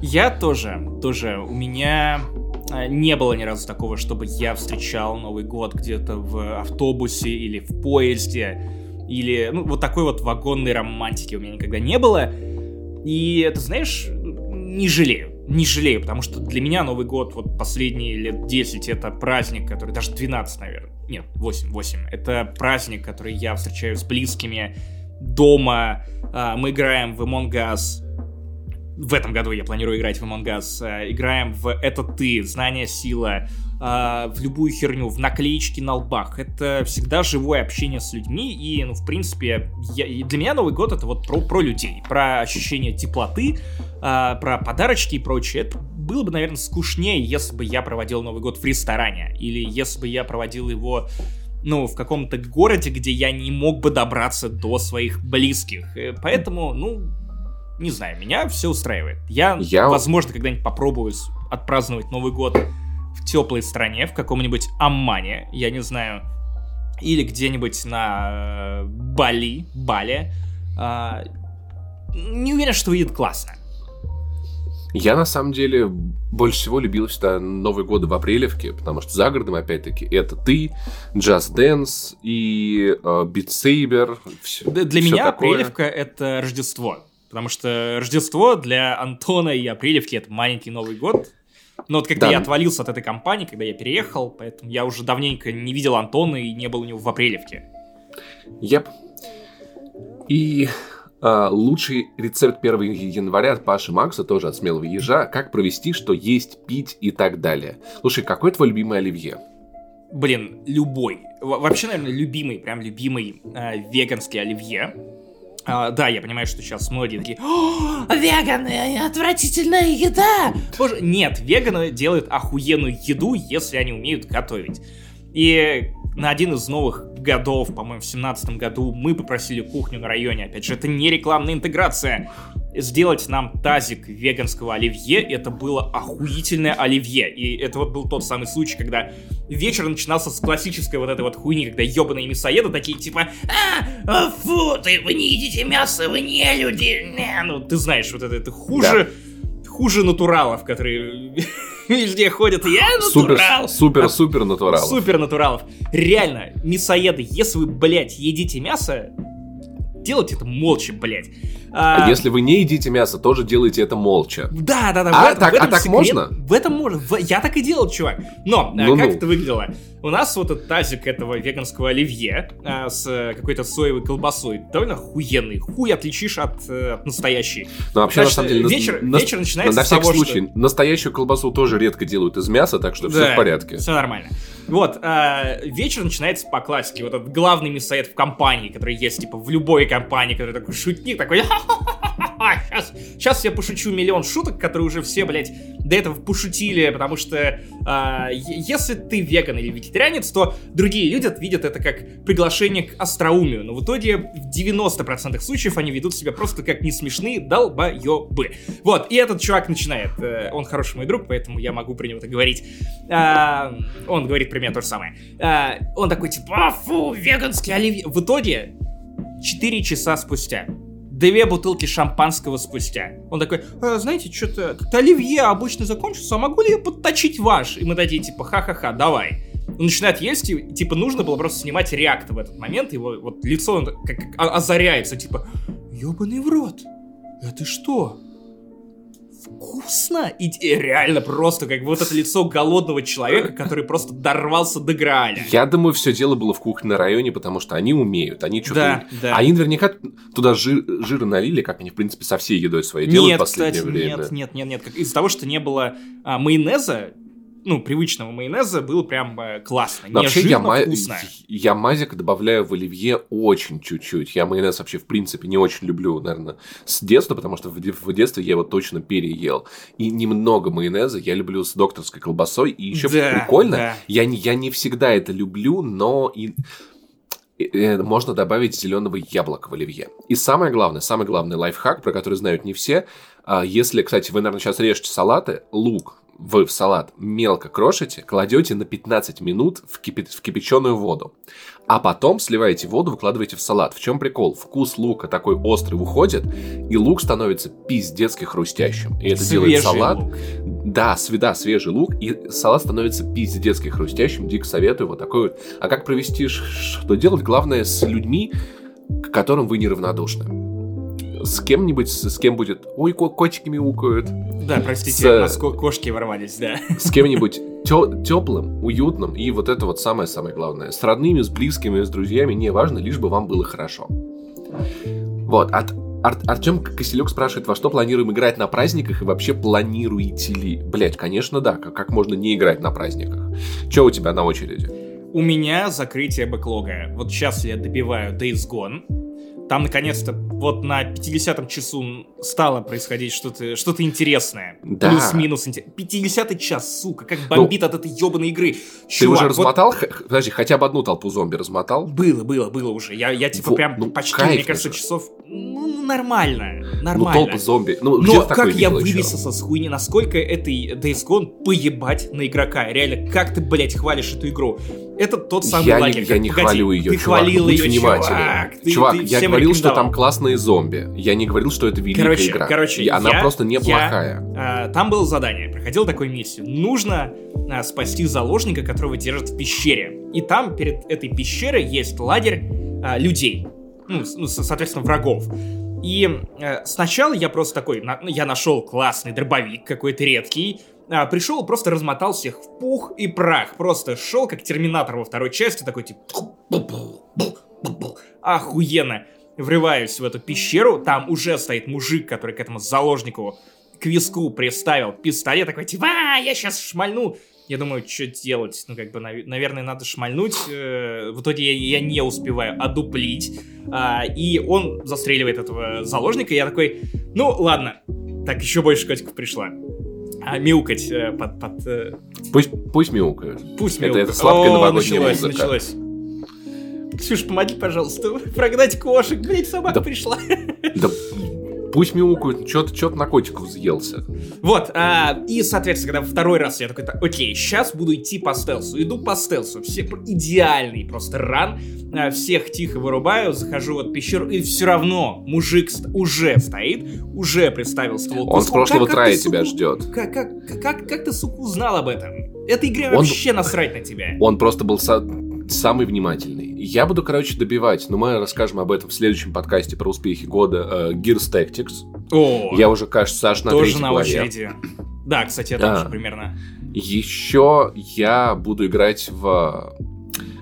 Я тоже, тоже. У меня а, не было ни разу такого, чтобы я встречал Новый год где-то в автобусе или в поезде. Или, ну, вот такой вот вагонной романтики у меня никогда не было. И это, знаешь, не жалею. Не жалею, потому что для меня Новый год, вот последние лет 10, это праздник, который, даже 12, наверное, нет, 8, 8. Это праздник, который я встречаю с близкими дома. А, Мы играем в Among Us, в этом году я планирую играть в Among Us. Э, Играем в «Это ты», «Знание, сила», э, в любую херню, в наклеечки на лбах. Это всегда живое общение с людьми, и, ну, в принципе, я- для меня Новый год — это вот про, про людей, про ощущение теплоты, э, про подарочки и прочее. Это было бы, наверное, скучнее, если бы я проводил Новый год в ресторане, или если бы я проводил его ну, в каком-то городе, где я не мог бы добраться до своих близких. Э, Поэтому, ну, не знаю, меня все устраивает. Я, Я- возможно, когда-нибудь попробую отпраздновать Новый год в теплой стране, в каком-нибудь Аммане, я не знаю, или где-нибудь на э, Бали, Бали. А, не уверен, что выйдет классно. Я на самом деле больше всего любил всегда Новый год в апрелевке, потому что за городом, опять-таки, это ты, Just Dance и э, Beat Saber. Д- Для всё меня такое. Апрелевка — это Рождество. Потому что Рождество для Антона и Апрелевки — это маленький Новый год. Но вот когда Да. я отвалился от этой компании, когда я переехал, поэтому я уже давненько не видел Антона и не был у него в Апрелевке. Yep. И лучший рецепт 1 января от Паши Макса, тоже от Смелого Ежа, как провести, что есть, пить и так далее. Слушай, какой твой любимый оливье? Блин, любой. Во- вообще, наверное, любимый, прям любимый э, веганский оливье. А, да, я понимаю, что сейчас многие такие, «О, веганы, отвратительная еда. Боже, нет, веганы делают охуенную еду, если они умеют готовить. И на один из новых годов, по-моему, в семнадцатом году, мы попросили кухню на районе, опять же, это не рекламная интеграция, сделать нам тазик веганского оливье, это было охуительное оливье. И это вот был тот самый случай, когда вечер начинался с классической вот этой вот хуйни, когда ебаные мясоеды такие типа «А, а, фу, ты, вы не едите мясо, вы не люди!» Ну, ты знаешь, вот это, это хуже, хуже натуралов, которые везде ходят. Я Супер, натурал! супер, супер натурал. Супер натуралов. Реально, мясоеды, если вы, блядь, едите мясо, делайте это молча, блядь. А А, если вы не едите мясо, тоже делайте это молча. Да, да, да. А, в этом- так- в этом а так секрет- можно? В этом можно. В- Я так и делал, чувак. Но а, Ну-ну. как это выглядело? У нас вот этот тазик этого веганского оливье а, с э, какой-то соевой колбасой. Довольно хуенный. Хуй отличишь от, э, от настоящей. Но вообще, на Значит, самом деле, на- вечер- на- вечер начинается на с всякий того, что- случай, настоящую колбасу тоже редко делают из мяса, так что все в порядке. Все нормально. Вот, а, вечер начинается по классике. Вот этот главный мясоед в компании, который есть, типа, в любой компании, который такой шутник, такой, сейчас, сейчас я пошучу миллион шуток, которые уже все, блядь, до этого пошутили, потому что е- если ты веган или вегетарианец, то другие люди видят это как приглашение к остроумию, но в итоге в 90% случаев они ведут себя просто как несмешные долбоебы. Вот, и этот чувак начинает, э, он хороший мой друг, поэтому я могу про него так говорить. А, он говорит про меня то же самое. А, он такой, типа, а, фу, веганский оливье. В итоге, 4 часа спустя, две бутылки шампанского спустя. Он такой, «А, знаете, что-то как-то оливье обычно закончился, а могу ли я подточить ваш? И мы такие, типа, ха-ха-ха, давай. Он начинает есть, и, типа, нужно было просто снимать реакт в этот момент, его вот лицо он как, о- озаряется, типа, ёбаный в рот, это что? Вкусно? И, и реально просто как вот это лицо голодного человека, который просто дорвался до Грааля. Я думаю, все дело было в кухне на районе, потому что они умеют, они что-то... Да, да. Они наверняка туда жир, жира налили, как они, в принципе, со всей едой своей делают Нет, в последнее кстати, время. нет, нет, нет, нет. Из-за того, что не было а, майонеза, ну, привычного майонеза, было прям э, классно. Но не вообще я, ма- вкусно. я мазик добавляю в оливье очень чуть-чуть. Я майонез вообще в принципе не очень люблю, наверное, с детства, потому что в детстве я его точно переел. И немного майонеза я люблю с докторской колбасой. И еще Да, прикольно, да. я, не- я не всегда это люблю, но и э, э, можно добавить зеленого яблока в оливье. И самое главное, самый главный лайфхак, про который знают не все, а, если, кстати, вы, наверное, сейчас режете салаты, лук вы в салат мелко крошите, кладете на 15 минут в, кипи- в кипяченую воду. А потом сливаете воду, выкладываете в салат. В чем прикол? Вкус лука такой острый уходит, и лук становится пиздецки хрустящим. И это делает Свежий салат. лук. Да, сведа, свежий лук, и салат становится пиздецки хрустящим. Дико советую вот такой вот. А как провести, что делать? Главное, с людьми, к которым вы неравнодушны. С кем-нибудь, с кем будет... Ой, ко- котики мяукают. Да, простите, С- у нас ко- кошки ворвались, да. С кем-нибудь теплым, уютным. И вот это вот самое-самое главное. С родными, с близкими, с друзьями, неважно, лишь бы вам было хорошо. Вот, от Ар- Артем Киселек спрашивает, во что планируем играть на праздниках и вообще планируете ли? Блять, конечно, да. Как, как можно не играть на праздниках? Че у тебя на очереди? У меня закрытие бэклога. Вот сейчас я добиваю Days Gone. Там, наконец-то, вот на 50-м часу стало происходить что-то что интересное. Да. Плюс-минус. инте- 50-й час, сука, как бомбит от этой ебаной игры. Ты Чувак, уже вот размотал? Х- Подожди, хотя бы одну толпу зомби размотал? Было, было, было уже. Я, я типа Во, прям ну, почти, мне кажется, же. часов ну, нормально, Ну, нормально. толпа зомби. Ну, Но как я выбился с хуйни, насколько этой Days Gone поебать на игрока. Реально, как ты, блядь, хвалишь эту игру? Это тот самый я лагерь. не, я не Погоди, хвалю ее, Ты чувак, хвалил ну, будь ее, внимателен. чувак. Ты- чувак, ты я говорил, что там классные зомби. Я не говорил, что это великая Короче, игра. короче, И она я- просто я- неплохая. А, там было задание, проходил такую миссию. Нужно а, спасти заложника, которого держат в пещере. И там перед этой пещерой есть лагерь а, людей. Ну, ну, со- соответственно, врагов. И э, сначала я просто такой, на- я нашел классный дробовик какой-то редкий, а, пришел, просто размотал всех в пух и прах. Просто шел, как Терминатор во второй части, такой типа... Охуенно. Врываюсь в эту пещеру, там уже стоит мужик, который к этому заложнику к виску приставил пистолет, такой типа, а, я сейчас шмальну. Я думаю, что делать? Ну, как бы, нав- наверное, надо шмальнуть. Э, В итоге я, я не успеваю одуплить. А, И он застреливает этого заложника. И я такой, ну, ладно. Так, еще больше котиков пришла. А, мяукать э, под... под э, Пусть, пусть мяукают. Пусть Это- мяукают. это сладкая О, новогодняя началось, музыка. началось. Ксюш, помоги, пожалуйста, прогнать кошек. Блять, собака Да. пришла. Да пусть мяукают. Чё ты чё на котиков съелся? Вот, а, и, соответственно, когда второй раз я такой, «Так, окей, сейчас буду идти по стелсу. Иду по стелсу, все идеальный просто ран, а, всех тихо вырубаю, захожу в эту пещеру, и все равно мужик уже стоит, уже представил ствол. Он с прошлого Как- трая тебя сука, ждет. Как, как, как, как, как ты, сука, узнал об этом? Этой игре Он- вообще насрать на тебя. Он просто был са- самый внимательный. Я буду, короче, добивать, но мы расскажем об этом в следующем подкасте про успехи года э, Gears Tactics. О, Я уже, кажется, аж на тоже на главе. очереди. Да, кстати, я Да. тоже примерно. Еще я буду играть в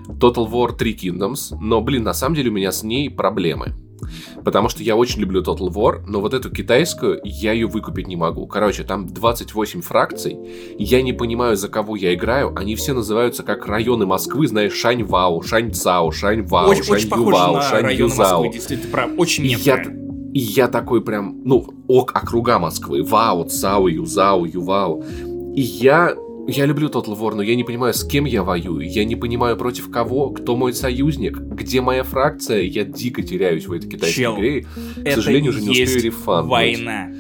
Total War Three Kingdoms, но, блин, на самом деле у меня с ней проблемы. Потому что я очень люблю Total War, но вот эту китайскую я ее выкупить не могу. Короче, там 28 фракций, я не понимаю, за кого я играю. Они все называются как районы Москвы, знаешь, Шань Вау, Шань Цао, Шань очень, очень похоже на Шань район Юзао. Москвы, действительно, прав. Очень И я, некоторые. и я такой прям, ну, ок, округа Москвы. Вау, Цао, Юзао, Ювау. И я, я люблю Total War, но я не понимаю, с кем я воюю. Я не понимаю, против кого, кто мой союзник, где моя фракция. Я дико теряюсь в этой китайской Чел, игре. К Это сожалению, уже не успею рефан. война.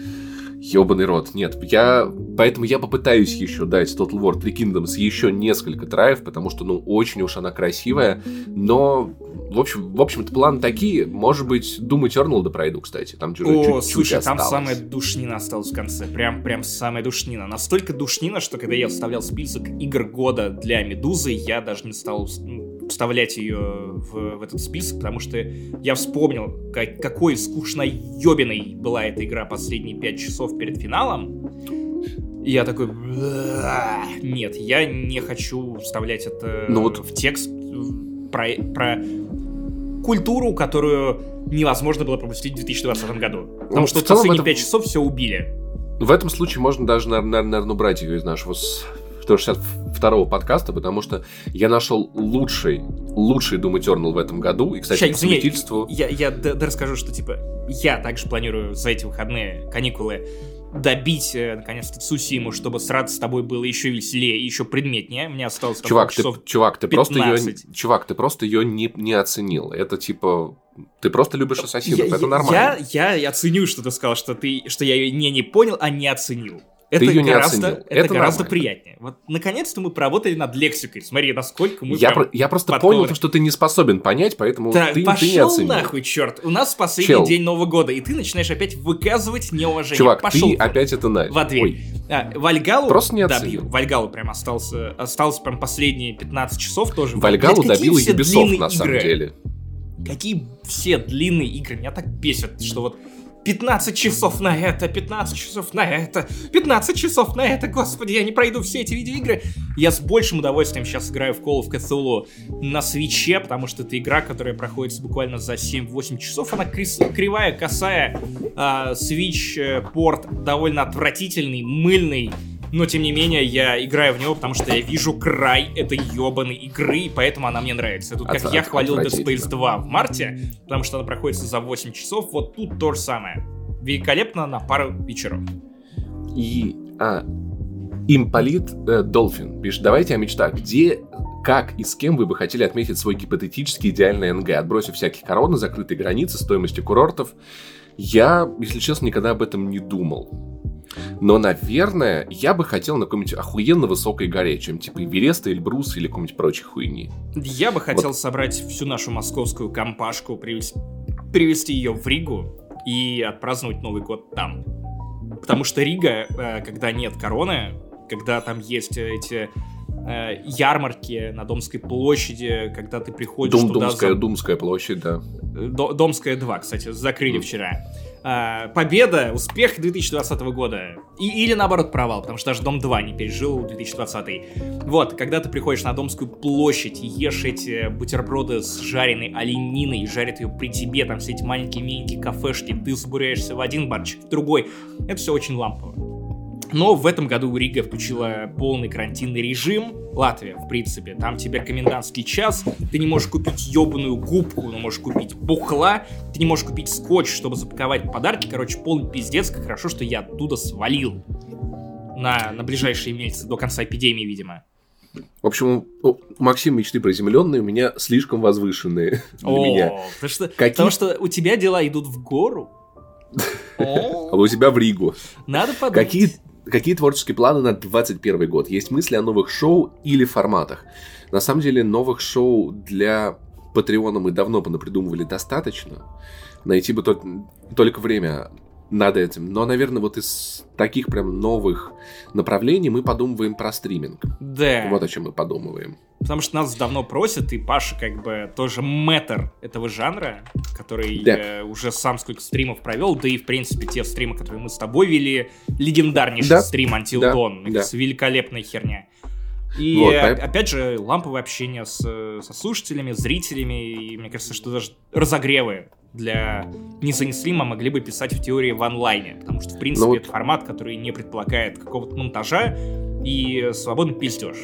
Ёбаный рот. Нет, я... Поэтому я попытаюсь еще дать Total War Three Kingdoms еще несколько траев, потому что, ну, очень уж она красивая. Но, в общем, в общем-то, планы такие. Может быть, Doom Eternal пройду, кстати. Там уже О, чуть-чуть слушай, там осталось. самая душнина осталась в конце. Прям, прям самая душнина. Настолько душнина, что когда я вставлял список игр года для Медузы, я даже не стал м, вставлять ее в, в этот список, потому что я вспомнил, как- какой скучноебиной была эта игра последние 5 часов перед финалом. И я такой, «Бля, нет, я не хочу вставлять это Ну вот- в текст про, про культуру, которую невозможно было пропустить в 2020 году. Потому Ну, что в целом последние это- 5 часов все убили. В этом случае можно даже, наверное, убрать ее из нашего с- 162-го подкаста, потому что я нашел лучший, лучший Doom Eternal в этом году. И, кстати, по извини, совместительству... Я, я д- расскажу, что, типа, я также планирую за эти выходные каникулы добить, э, наконец-то, Цусиму, чтобы сраться с тобой было еще веселее и еще предметнее. Мне осталось там Чувак, ты, часов... чувак, ты просто ее, 15. чувак, ты просто ее не, не оценил. Это типа, ты просто любишь ассасинов, я, это я- нормально. Я, я оценю, что ты сказал, что, ты, что я ее не, не понял, а не оценил. Это её не гораздо, оценил. это Это гораздо нормально. приятнее. Вот наконец-то мы поработали над лексикой. Смотри, насколько мы я, про- я просто подкованы. понял, что ты не способен понять, поэтому Так, ты, ты не пошел оценил. нахуй, черт. У нас последний Чел. день Нового года, и ты начинаешь опять выказывать неуважение. Чувак, пошел ты опять это на... в ответ. Ой, А, Вальгалу Просто не оценил. добил. Вальгалу прям остался, осталось прям последние 15 часов тоже. Вальгалу Блядь, все Ubisoft, на самом игры. деле. Какие все длинные игры. Меня так бесит, что вот 15 часов на это, 15 часов на это, 15 часов на это, господи, я не пройду все эти видеоигры. Я с большим удовольствием сейчас играю в Call of Cthulhu на свече, потому что это игра, которая проходит буквально за 7-8 часов. Она кривая, косая, а, Switch э, порт довольно отвратительный, мыльный, но тем не менее я играю в него, потому что я вижу край этой ебаной игры, и поэтому она мне нравится. Тут как Отв- я хвалил Dead Space отвратительно. 2 в марте, потому что она проходится за 8 часов, вот тут то же самое. Великолепно на пару вечеров. И а, Имполит э, Долфин пишет, давайте о мечтах. Где как и с кем вы бы хотели отметить свой гипотетический идеальный НГ, отбросив всякие короны, закрытые границы, стоимости курортов? Я, если честно, никогда об этом не думал. Но, наверное, я бы хотел на какой-нибудь охуенно высокой горе, чем типа Эвереста, Эльбрус или какой-нибудь прочей хуйни. Я бы хотел вот. собрать всю нашу московскую компашку, привести, привести ее в Ригу и отпраздновать Новый год там. Потому что Рига, э, когда нет короны, когда там есть эти э, ярмарки на Домской площади, когда ты приходишь Дом, туда... Думская, за... Думская площадь, да. Домская 2, кстати, закрыли mm. вчера. А, победа, успех 2020 года. И, или наоборот провал, потому что даже Дом 2 не пережил 2020. Вот, когда ты приходишь на Домскую площадь и ешь эти бутерброды с жареной олениной, и жарят ее при тебе, там все эти маленькие миленькие кафешки, ты забуряешься в один барчик, в другой. Это все очень лампово. Но в этом году Рига включила полный карантинный режим. Латвия, в принципе. Там теперь комендантский час. Ты не можешь купить ебаную губку, но можешь купить бухла. Ты не можешь купить скотч, чтобы запаковать подарки. Короче, полный пиздец. Как хорошо, что я оттуда свалил. На, на ближайшие месяцы, до конца эпидемии, видимо. В общем, у Максима мечты приземленные, у меня слишком возвышенные для О, меня. Потому что, Какие... потому что у тебя дела идут в гору. А у тебя в Ригу. Надо подумать. Какие Какие творческие планы на 2021 год? Есть мысли о новых шоу или форматах? На самом деле, новых шоу для Патреона мы давно понапридумывали достаточно. Найти бы только время над этим. Но, наверное, вот из таких прям новых направлений мы подумываем про стриминг. Да. Вот о чем мы подумываем. Потому что нас давно просят, и Паша как бы тоже мэтр этого жанра, который да. э, уже сам сколько стримов провел, да и, в принципе, те стримы, которые мы с тобой вели, легендарнейший да. стрим Until да. Dawn, да. великолепная херня. И вот, э, опять же, ламповое общение с, со слушателями, зрителями, и мне кажется, что даже разогревы для низанестрима могли бы писать в теории в онлайне, потому что, в принципе, ну, это формат, который не предполагает какого-то монтажа и свободный пиздеж.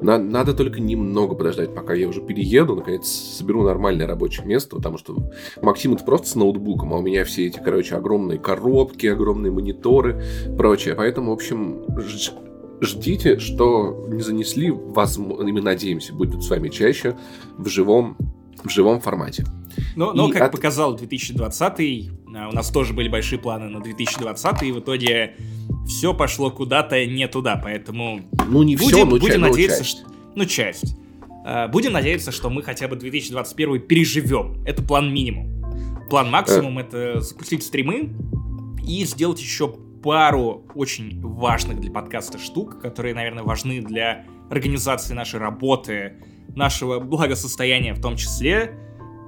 На, надо только немного подождать, пока я уже перееду, наконец соберу нормальное рабочее место, потому что Максим это просто с ноутбуком, а у меня все эти, короче, огромные коробки, огромные мониторы, прочее. Поэтому, в общем, ждите, что не занесли, возможно, мы надеемся, будет с вами чаще в живом, в живом формате. Но, но как от... показал 2020, а, у нас тоже были большие планы на 2020, и в итоге все пошло куда-то не туда, поэтому... Ну, не будем, все, но будем часть, надеяться, часть. Что... Ну, часть. А, будем надеяться, что мы хотя бы 2021 переживем. Это план минимум. План максимум — это запустить стримы и сделать еще пару очень важных для подкаста штук, которые, наверное, важны для организации нашей работы, нашего благосостояния в том числе.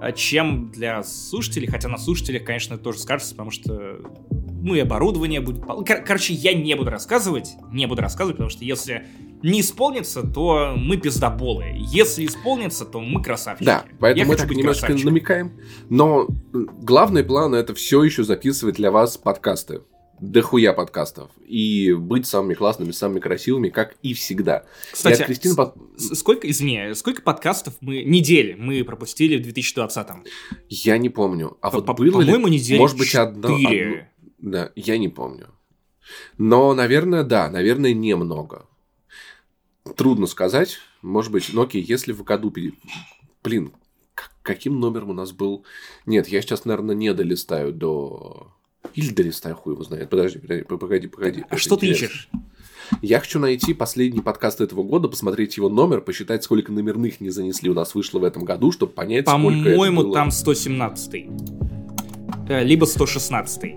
А чем для слушателей, хотя на слушателях, конечно, это тоже скажется, потому что ну и оборудование будет... Кор- короче, я не буду рассказывать, не буду рассказывать, потому что если не исполнится, то мы пиздоболы. Если исполнится, то мы красавчики. Да, поэтому я мы так немножко намекаем. Но главный план это все еще записывать для вас подкасты дохуя подкастов. И быть самыми классными, самыми красивыми, как и всегда. Кстати, Кристина... Под... сколько, извини, сколько подкастов мы, недели мы пропустили в 2020-м? Я не помню. А вот было По-моему, недели Может быть, одно... одно... Да, я не помню. Но, наверное, да, наверное, немного. Трудно сказать. Может быть, ну окей, если в году... Блин, каким номером у нас был... Нет, я сейчас, наверное, не долистаю до долистай, хуй его знает. Подожди, погоди, погоди. А что интересно. ты ищешь? Я хочу найти последний подкаст этого года, посмотреть его номер, посчитать, сколько номерных не занесли у нас вышло в этом году, чтобы понять, По-моему, сколько было. там 117 э, либо 116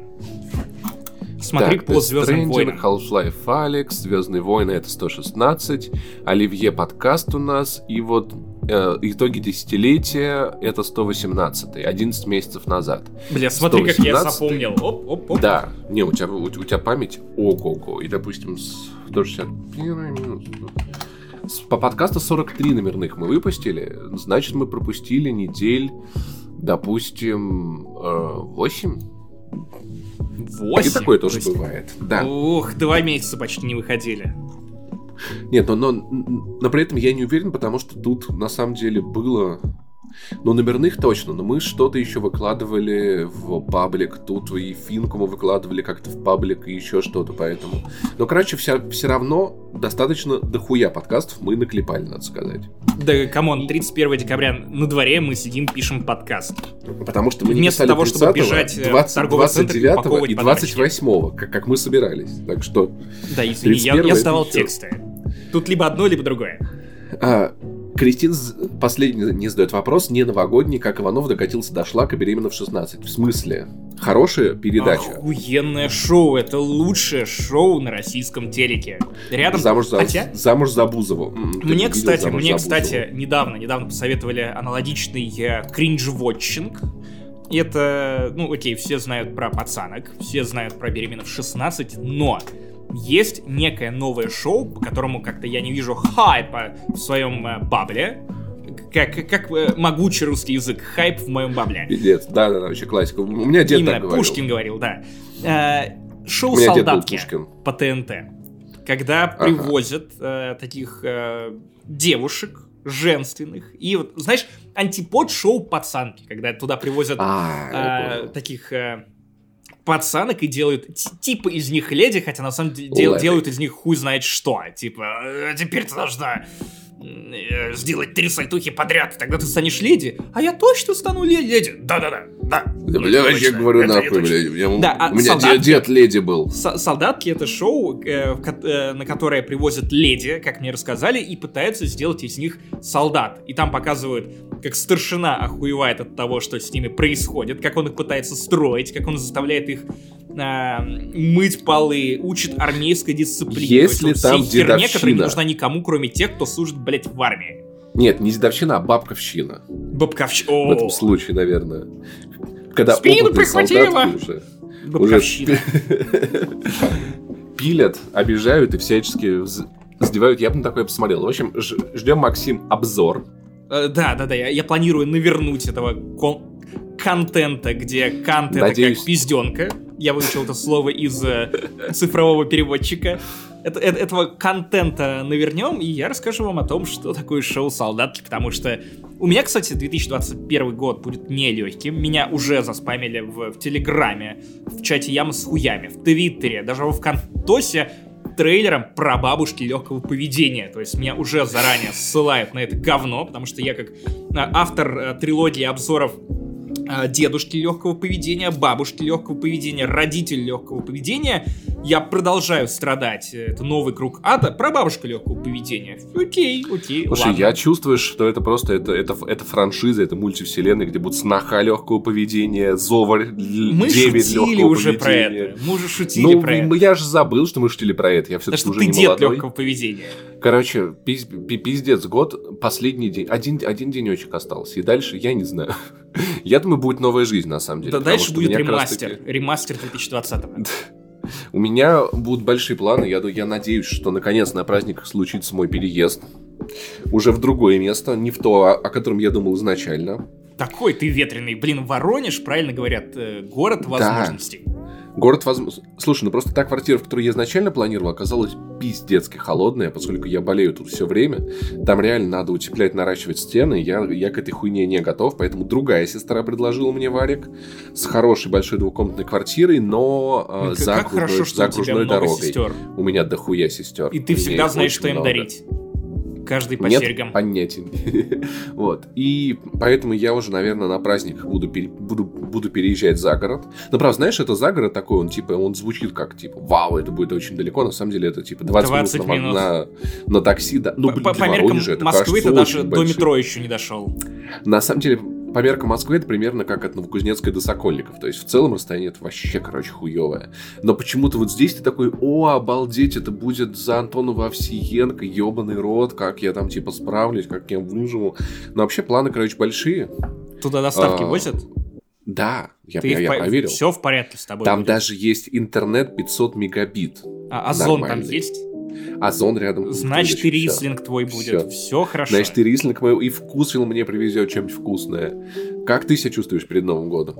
Смотри так, по Звездным войнам. Half-Life Алекс, Звездные войны это 116, Оливье подкаст у нас, и вот э, итоги десятилетия это 118, 11 месяцев назад. Бля, смотри, как я запомнил. Оп, оп, оп. Да, не, у тебя, у, у тебя память ого-го. И, допустим, с 161 минус... По подкасту 43 номерных мы выпустили, значит, мы пропустили недель, допустим, 8 э, 8? И такое тоже есть... бывает, да. Ух, два месяца почти не выходили. Нет, но, но, но при этом я не уверен, потому что тут на самом деле было Ну, номерных точно, но мы что-то еще выкладывали в паблик, тут и финку мы выкладывали как-то в паблик и еще что-то, поэтому... Но, короче, все, все равно достаточно дохуя подкастов мы наклепали, надо сказать. Да, come on, 31 декабря на дворе мы сидим, пишем подкаст. Потому что мы Вместо того, чтобы бежать 20, 29 и 28 как, как мы собирались. Так что... Да, извини, я, я сдавал тексты. Тут либо одно, либо другое. А, Кристин последний не задает вопрос, не новогодний, как Иванов докатился до шлака беременна в 16. В смысле? Хорошая передача. Охуенное шоу, это лучшее шоу на российском телеке. Рядом... Замуж за, Хотя... замуж за Бузову. Мне, кстати, мне, кстати, недавно, недавно посоветовали аналогичный э, кринж-вотчинг. Это, ну окей, все знают про пацанок, все знают про беременна в 16, но есть некое новое шоу, по которому как-то я не вижу хайпа в своем э, бабле, как, как э, могучий русский язык, хайп в моем бабле. Пиздец, да-да-да, вообще классика. У меня дед Именно, так говорил. Пушкин говорил, да. Э, шоу «Солдатки» по ТНТ. Когда ага. привозят э, таких э, девушек, женственных. И вот, знаешь, антипод шоу «Пацанки», когда туда привозят а, э, таких... Э, пацанок и делают типа из них леди, хотя на самом деле дел, делают из них хуй знает что. Типа, «Э, теперь ты должна э, сделать три сальтухи подряд, тогда ты станешь леди. А я точно стану леди. Да-да-да. Да, да бля, я говорю нахуй, бля. Я, да, а у меня солдатки, дед, леди был. Солдатки это шоу, э, э, на которое привозят леди, как мне рассказали, и пытаются сделать из них солдат. И там показывают, как старшина охуевает от того, что с ними происходит, как он их пытается строить, как он заставляет их э, мыть полы, учит армейской дисциплине. Если там всей херне, которая не нужна никому, кроме тех, кто служит, блядь, в армии. Нет, не дедовщина, а бабковщина. Бабковщина. В этом случае, наверное. Когда Спину прихватила! Уже, уже пилят, обижают и всячески сдевают. Я бы на такое посмотрел. В общем, ждем, Максим, обзор. Э, да, да, да, я, я планирую навернуть этого кон- контента, где кант Надеюсь... это как пизденка. Я выучил это слово из э, цифрового переводчика это, это, этого контента навернем, и я расскажу вам о том, что такое шоу «Солдатки», потому что у меня, кстати, 2021 год будет нелегким. Меня уже заспамили в, в Телеграме, в чате Ямы с хуями, в Твиттере, даже во Вконтосе трейлером про бабушки легкого поведения. То есть меня уже заранее ссылают на это говно, потому что я как а, автор а, трилогии обзоров а, дедушки легкого поведения, бабушки легкого поведения, родитель легкого поведения, я продолжаю страдать. Это новый круг ада про бабушку легкого поведения. Окей, окей, Слушай, ладно. я чувствую, что это просто это, это, это франшиза, это мультивселенная, где будут снаха легкого поведения, зовар Мы шутили уже про это. Мы уже шутили ну, про это. Я же забыл, что мы шутили про это. Я все-таки уже ты не дед молодой. легкого поведения. Короче, пиздец, год, последний день, один, один денечек остался, и дальше я не знаю. Я думаю, будет новая жизнь, на самом деле. Да дальше будет ремастер, ремастер 2020-го. У меня будут большие планы, я, я надеюсь, что наконец на праздниках случится мой переезд. Уже в другое место, не в то, о, котором я думал изначально. Такой ты ветреный. Блин, Воронеж, правильно говорят, э, город возможностей. Да. Город возможно... Слушай, ну просто та квартира, в которую я изначально планировал, оказалась пиздецки холодная, поскольку я болею тут все время. Там реально надо утеплять, наращивать стены. Я, я к этой хуйне не готов, поэтому другая сестра предложила мне варик с хорошей большой двухкомнатной квартирой, но э, ну, за, окружной, хорошо, за окружной дорогой. Сестер. У меня дохуя сестер. И ты всегда знаешь, что им много. дарить каждый по Нет серьгам. понятия. вот. И поэтому я уже, наверное, на праздниках буду, пере... буду, буду переезжать за город. Но, правда, знаешь, это за город такой, он типа, он звучит как, типа, вау, это будет очень далеко. На самом деле это, типа, 20, 20 минут, минут. На, на, такси. Да. Ну, блин, по, по меркам Москвы ты даже до метро еще не дошел. На самом деле, по меркам Москвы это примерно как от Новокузнецкой до Сокольников. То есть в целом расстояние это вообще, короче, хуевое. Но почему-то вот здесь ты такой, о, обалдеть, это будет за Антонова Овсиенко, ебаный рот, как я там типа справлюсь, как я выживу. Но вообще планы, короче, большие. Туда доставки а, возят? Да, я, я, я по... проверил. Все в порядке с тобой. Там будет. даже есть интернет 500 мегабит. А Озон там есть? Озон рядом. Значит, и рислинг все. твой будет. Все. все хорошо. Значит, и рислинг мой, и вкусвил мне привезет чем-нибудь вкусное. Как ты себя чувствуешь перед Новым годом?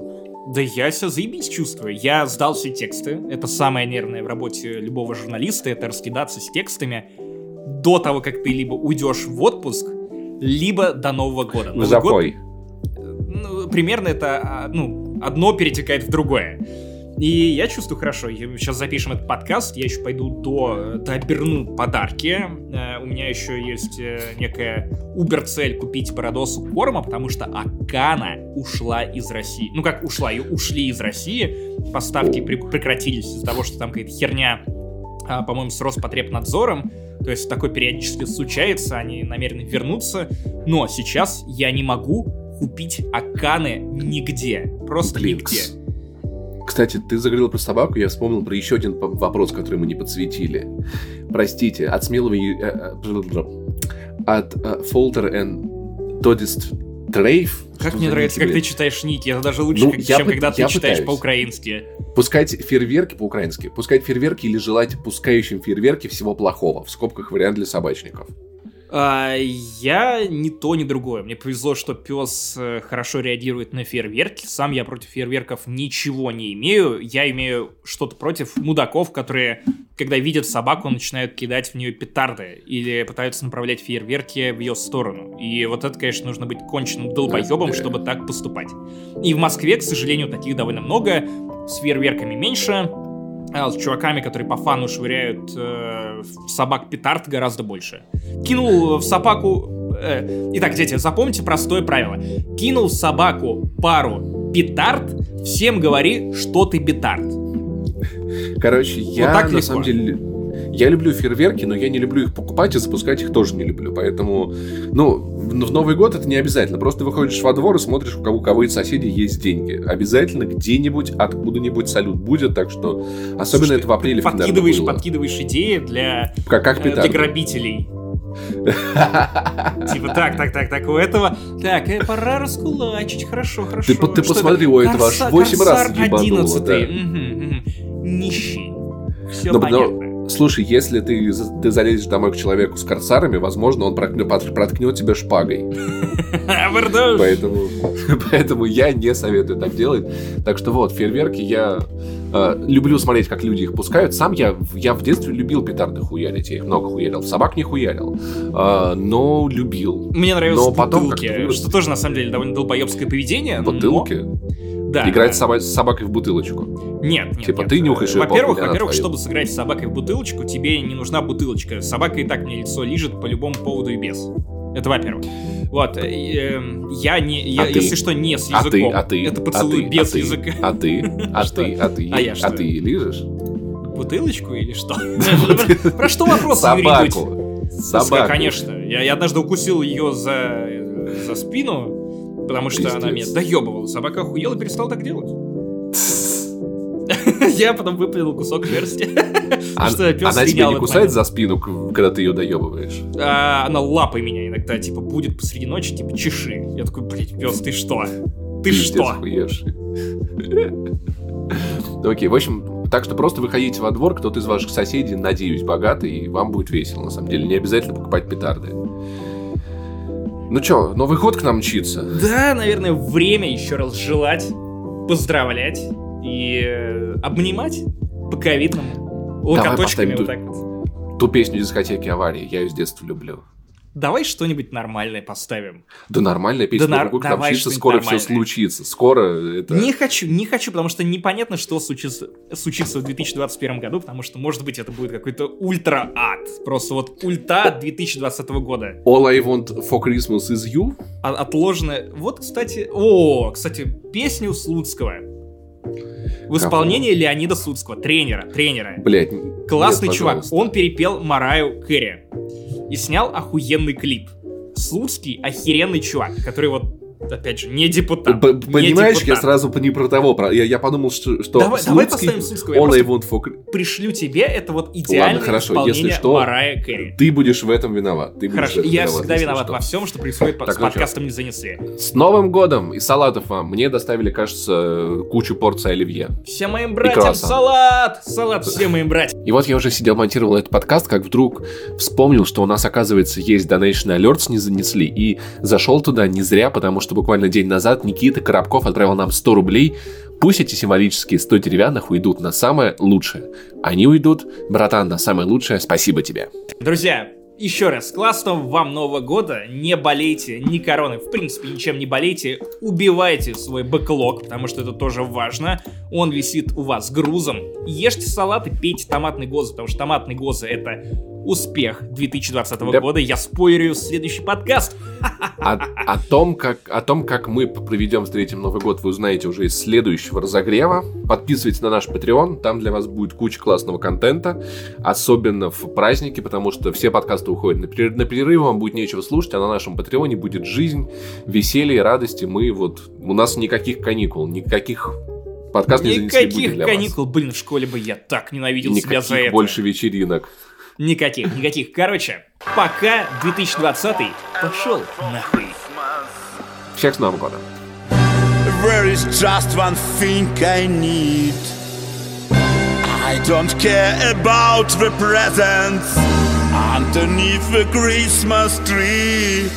Да я себя заебись чувствую. Я сдал все тексты. Это самое нервное в работе любого журналиста. Это раскидаться с текстами до того, как ты либо уйдешь в отпуск, либо до Нового года. Новый Запой. Год примерно это, а, ну, одно перетекает в другое. И я чувствую хорошо. Сейчас запишем этот подкаст, я еще пойду до, дооберну подарки. Э, у меня еще есть э, некая убер-цель купить Парадосу корма, потому что Акана ушла из России. Ну как ушла, ее ушли из России. Поставки прекратились из-за того, что там какая-то херня, а, по-моему, с Роспотребнадзором. То есть такое периодически случается, они намерены вернуться. Но сейчас я не могу купить Аканы нигде. Просто Блинкс. нигде. Кстати, ты заговорил про собаку, я вспомнил про еще один вопрос, который мы не подсветили. Простите, от смелого... Э, э, от Фолтер и Тодист Трейф. Как мне нравится, как ты читаешь ники. Это даже лучше, ну, как, чем когда ты читаешь по-украински. Пускать фейерверки по-украински. Пускать фейерверки или желать пускающим фейерверки всего плохого. В скобках вариант для собачников. А, я ни то, ни другое. Мне повезло, что пес э, хорошо реагирует на фейерверки. Сам я против фейерверков ничего не имею. Я имею что-то против мудаков, которые, когда видят собаку, начинают кидать в нее петарды или пытаются направлять фейерверки в ее сторону. И вот это, конечно, нужно быть конченным долбоебом, чтобы так поступать. И в Москве, к сожалению, таких довольно много. С фейерверками меньше, с чуваками, которые по фану швыряют э, собак петард гораздо больше. Кинул в собаку... Э, итак, дети, запомните простое правило. Кинул в собаку пару петард, всем говори, что ты петард. Короче, я вот так на легко. самом деле я люблю фейерверки, но я не люблю их покупать и запускать их тоже не люблю. Поэтому, ну, в Новый год это не обязательно. Просто выходишь во двор и смотришь, у кого, у кого из соседей есть деньги. Обязательно где-нибудь, откуда-нибудь салют будет, так что особенно Слушай, это в апреле. Подкидываешь, было. подкидываешь идеи для, как, как э, для грабителей. Типа, так, так, так, так, у этого... Так, э, пора раскулачить, хорошо, хорошо. Ты, ты посмотри, у этого аж 8 раз ебануло. Нищий. Все понятно. Слушай, если ты, ты залезешь домой к человеку с корсарами, возможно, он проткнет, проткнет тебя шпагой. поэтому, поэтому я не советую так делать. Так что вот, фейерверки я э, люблю смотреть, как люди их пускают. Сам я, я в детстве любил петарды хуярить. Я их много хуярил. Собак не хуярил. Э, но любил. Мне нравилось но потом бутылки, что тоже, на самом деле, довольно долбоебское поведение. Бутылки? Но... Да. Играть да. с собакой в бутылочку. Нет, нет. Типа нет. ты нюхаешь ее Во-первых, во-первых, чтобы сыграть с собакой в бутылочку, тебе не нужна бутылочка. Собака и так мне лицо лижет по любому поводу и без. Это во-первых. Вот, э, э, я не, я, а если ты? что, не с языком. А ты, а ты, это поцелуй а ты, без а языка. А ты, а ты, а ты, а я что? А ты лижешь? Бутылочку или что? Про что вопрос, Собаку. Собаку. Конечно. Я однажды укусил ее за спину, Потому что Пиздец. она меня доебывала. Собака охуела и перестала так делать. Я потом выплюнул кусок шерсти. А, она тебя не кусает за спину, когда ты ее доебываешь? А, она лапой меня иногда, типа, будет посреди ночи, типа, чеши. Я такой, блядь, пес, ты что? Ты что? Окей, в общем, так что просто выходите во двор, кто-то из ваших соседей, надеюсь, богатый, и вам будет весело, на самом деле. Не обязательно покупать петарды. Ну чё, Новый год к нам мчится? Да, наверное, время еще раз желать, поздравлять и э, обнимать по ковидному. Локоточками вот так вот. Ту песню дискотеки аварии, я ее с детства люблю. Давай что-нибудь нормальное поставим. Да нормальная песня, да, нар- давай скоро нормальное. все случится. Скоро это... Не хочу, не хочу, потому что непонятно, что случится, случится в 2021 году, потому что, может быть, это будет какой-то ультра-ад. Просто вот ульта 2020 года. All I want for Christmas is you? Отложенная... Вот, кстати... О, кстати, песню Слуцкого. В исполнении Кого? Леонида Слуцкого, тренера, тренера. Блять, Классный нет, чувак. Он перепел Мараю Кэрри и снял охуенный клип. Слуцкий охеренный чувак, который вот опять же, не депутат. П Понимаешь, депутат. я сразу не про того, про... Я, я подумал, что, что давай, давай поставим Слуцкого. Он I want for... Пришлю тебе это вот идеальное Ладно, хорошо, если что, Марая Кэрри. Ты будешь в этом виноват. Ты хорошо, я виноват, всегда виноват что. во всем, что происходит так, с ну подкастом «Не занесли». С Новым годом и салатов вам. Мне доставили, кажется, кучу порций оливье. Всем моим братьям салат! Салат всем моим братьям. И вот я уже сидел, монтировал этот подкаст, как вдруг вспомнил, что у нас, оказывается, есть Donation Alerts не занесли, и зашел туда не зря, потому что буквально день назад Никита Коробков отправил нам 100 рублей. Пусть эти символические 100 деревянных уйдут на самое лучшее. Они уйдут, братан, на самое лучшее. Спасибо тебе. Друзья, Еще раз, классного вам Нового года, не болейте ни короны, в принципе, ничем не болейте, убивайте свой бэклог, потому что это тоже важно, он висит у вас грузом, ешьте салаты, пейте томатный гоза, потому что томатный гоза это успех 2020 yep. года. Я спойлерю следующий подкаст. О, о, том, как, о том, как мы проведем, встретим Новый год, вы узнаете уже из следующего разогрева. Подписывайтесь на наш Patreon, там для вас будет куча классного контента, особенно в праздники, потому что все подкасты уходят на перерыв, на перерыв вам будет нечего слушать, а на нашем Патреоне будет жизнь, веселье, радости. Мы вот, у нас никаких каникул, никаких подкастов не Никаких каникул, вас. блин, в школе бы я так ненавидел Никаких себя за это. больше вечеринок. Никаких, никаких. Короче, пока 2020 пошел нахуй. Всех с Новым годом. There is just one thing I need. I don't care about the presents underneath the Christmas tree.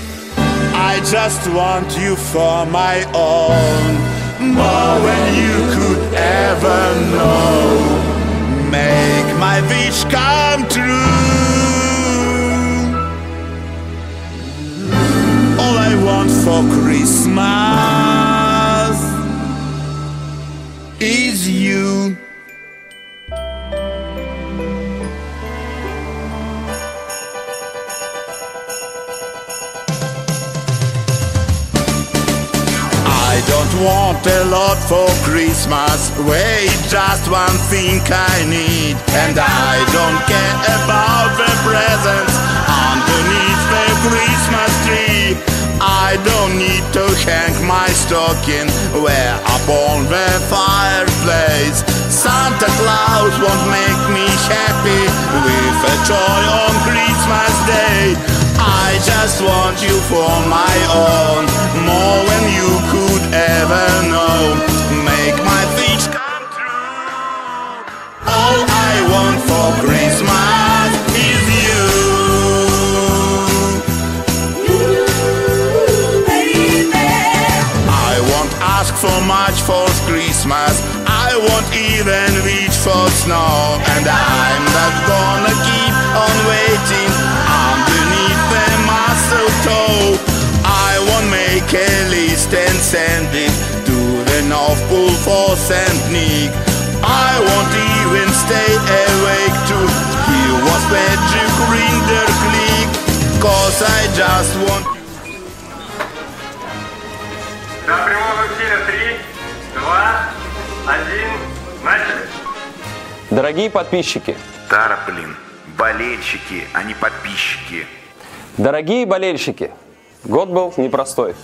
I just want you for my own, more than you could ever know make my wish come true. All I want for Christmas is you. Want a lot for Christmas. Wait, just one thing I need. And I don't care about the presents underneath the Christmas tree. I don't need to hang my stocking where upon the fireplace. Santa Claus won't make me happy with a toy on Christmas Day. I just want you for my own, more than you could ever know. Make my wish come true. All I want for Christmas is you. I won't ask for much for Christmas. I won't even reach for snow, and I'm not gonna keep on waiting won't make a list and send it to the North Pole for St. Nick. I won't even stay awake to hear what's magic ring the click. Cause I just want На прямом эфире 3, 2, 1, начали. Дорогие подписчики. Тара, блин, болельщики, а не подписчики. Дорогие болельщики, год был непростой.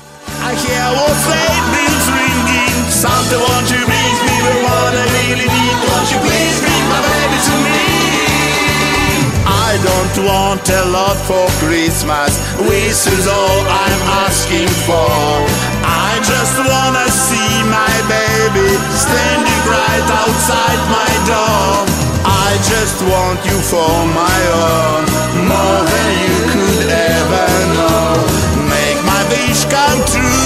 I hear all sleigh bells ringing. Santa, won't you please, me the one I really need? Won't you please bring my baby to me? I don't want a lot for Christmas. This is all I'm asking for. I just wanna see my baby standing right outside my door. I just want you for my own, more than you could ever wish come true,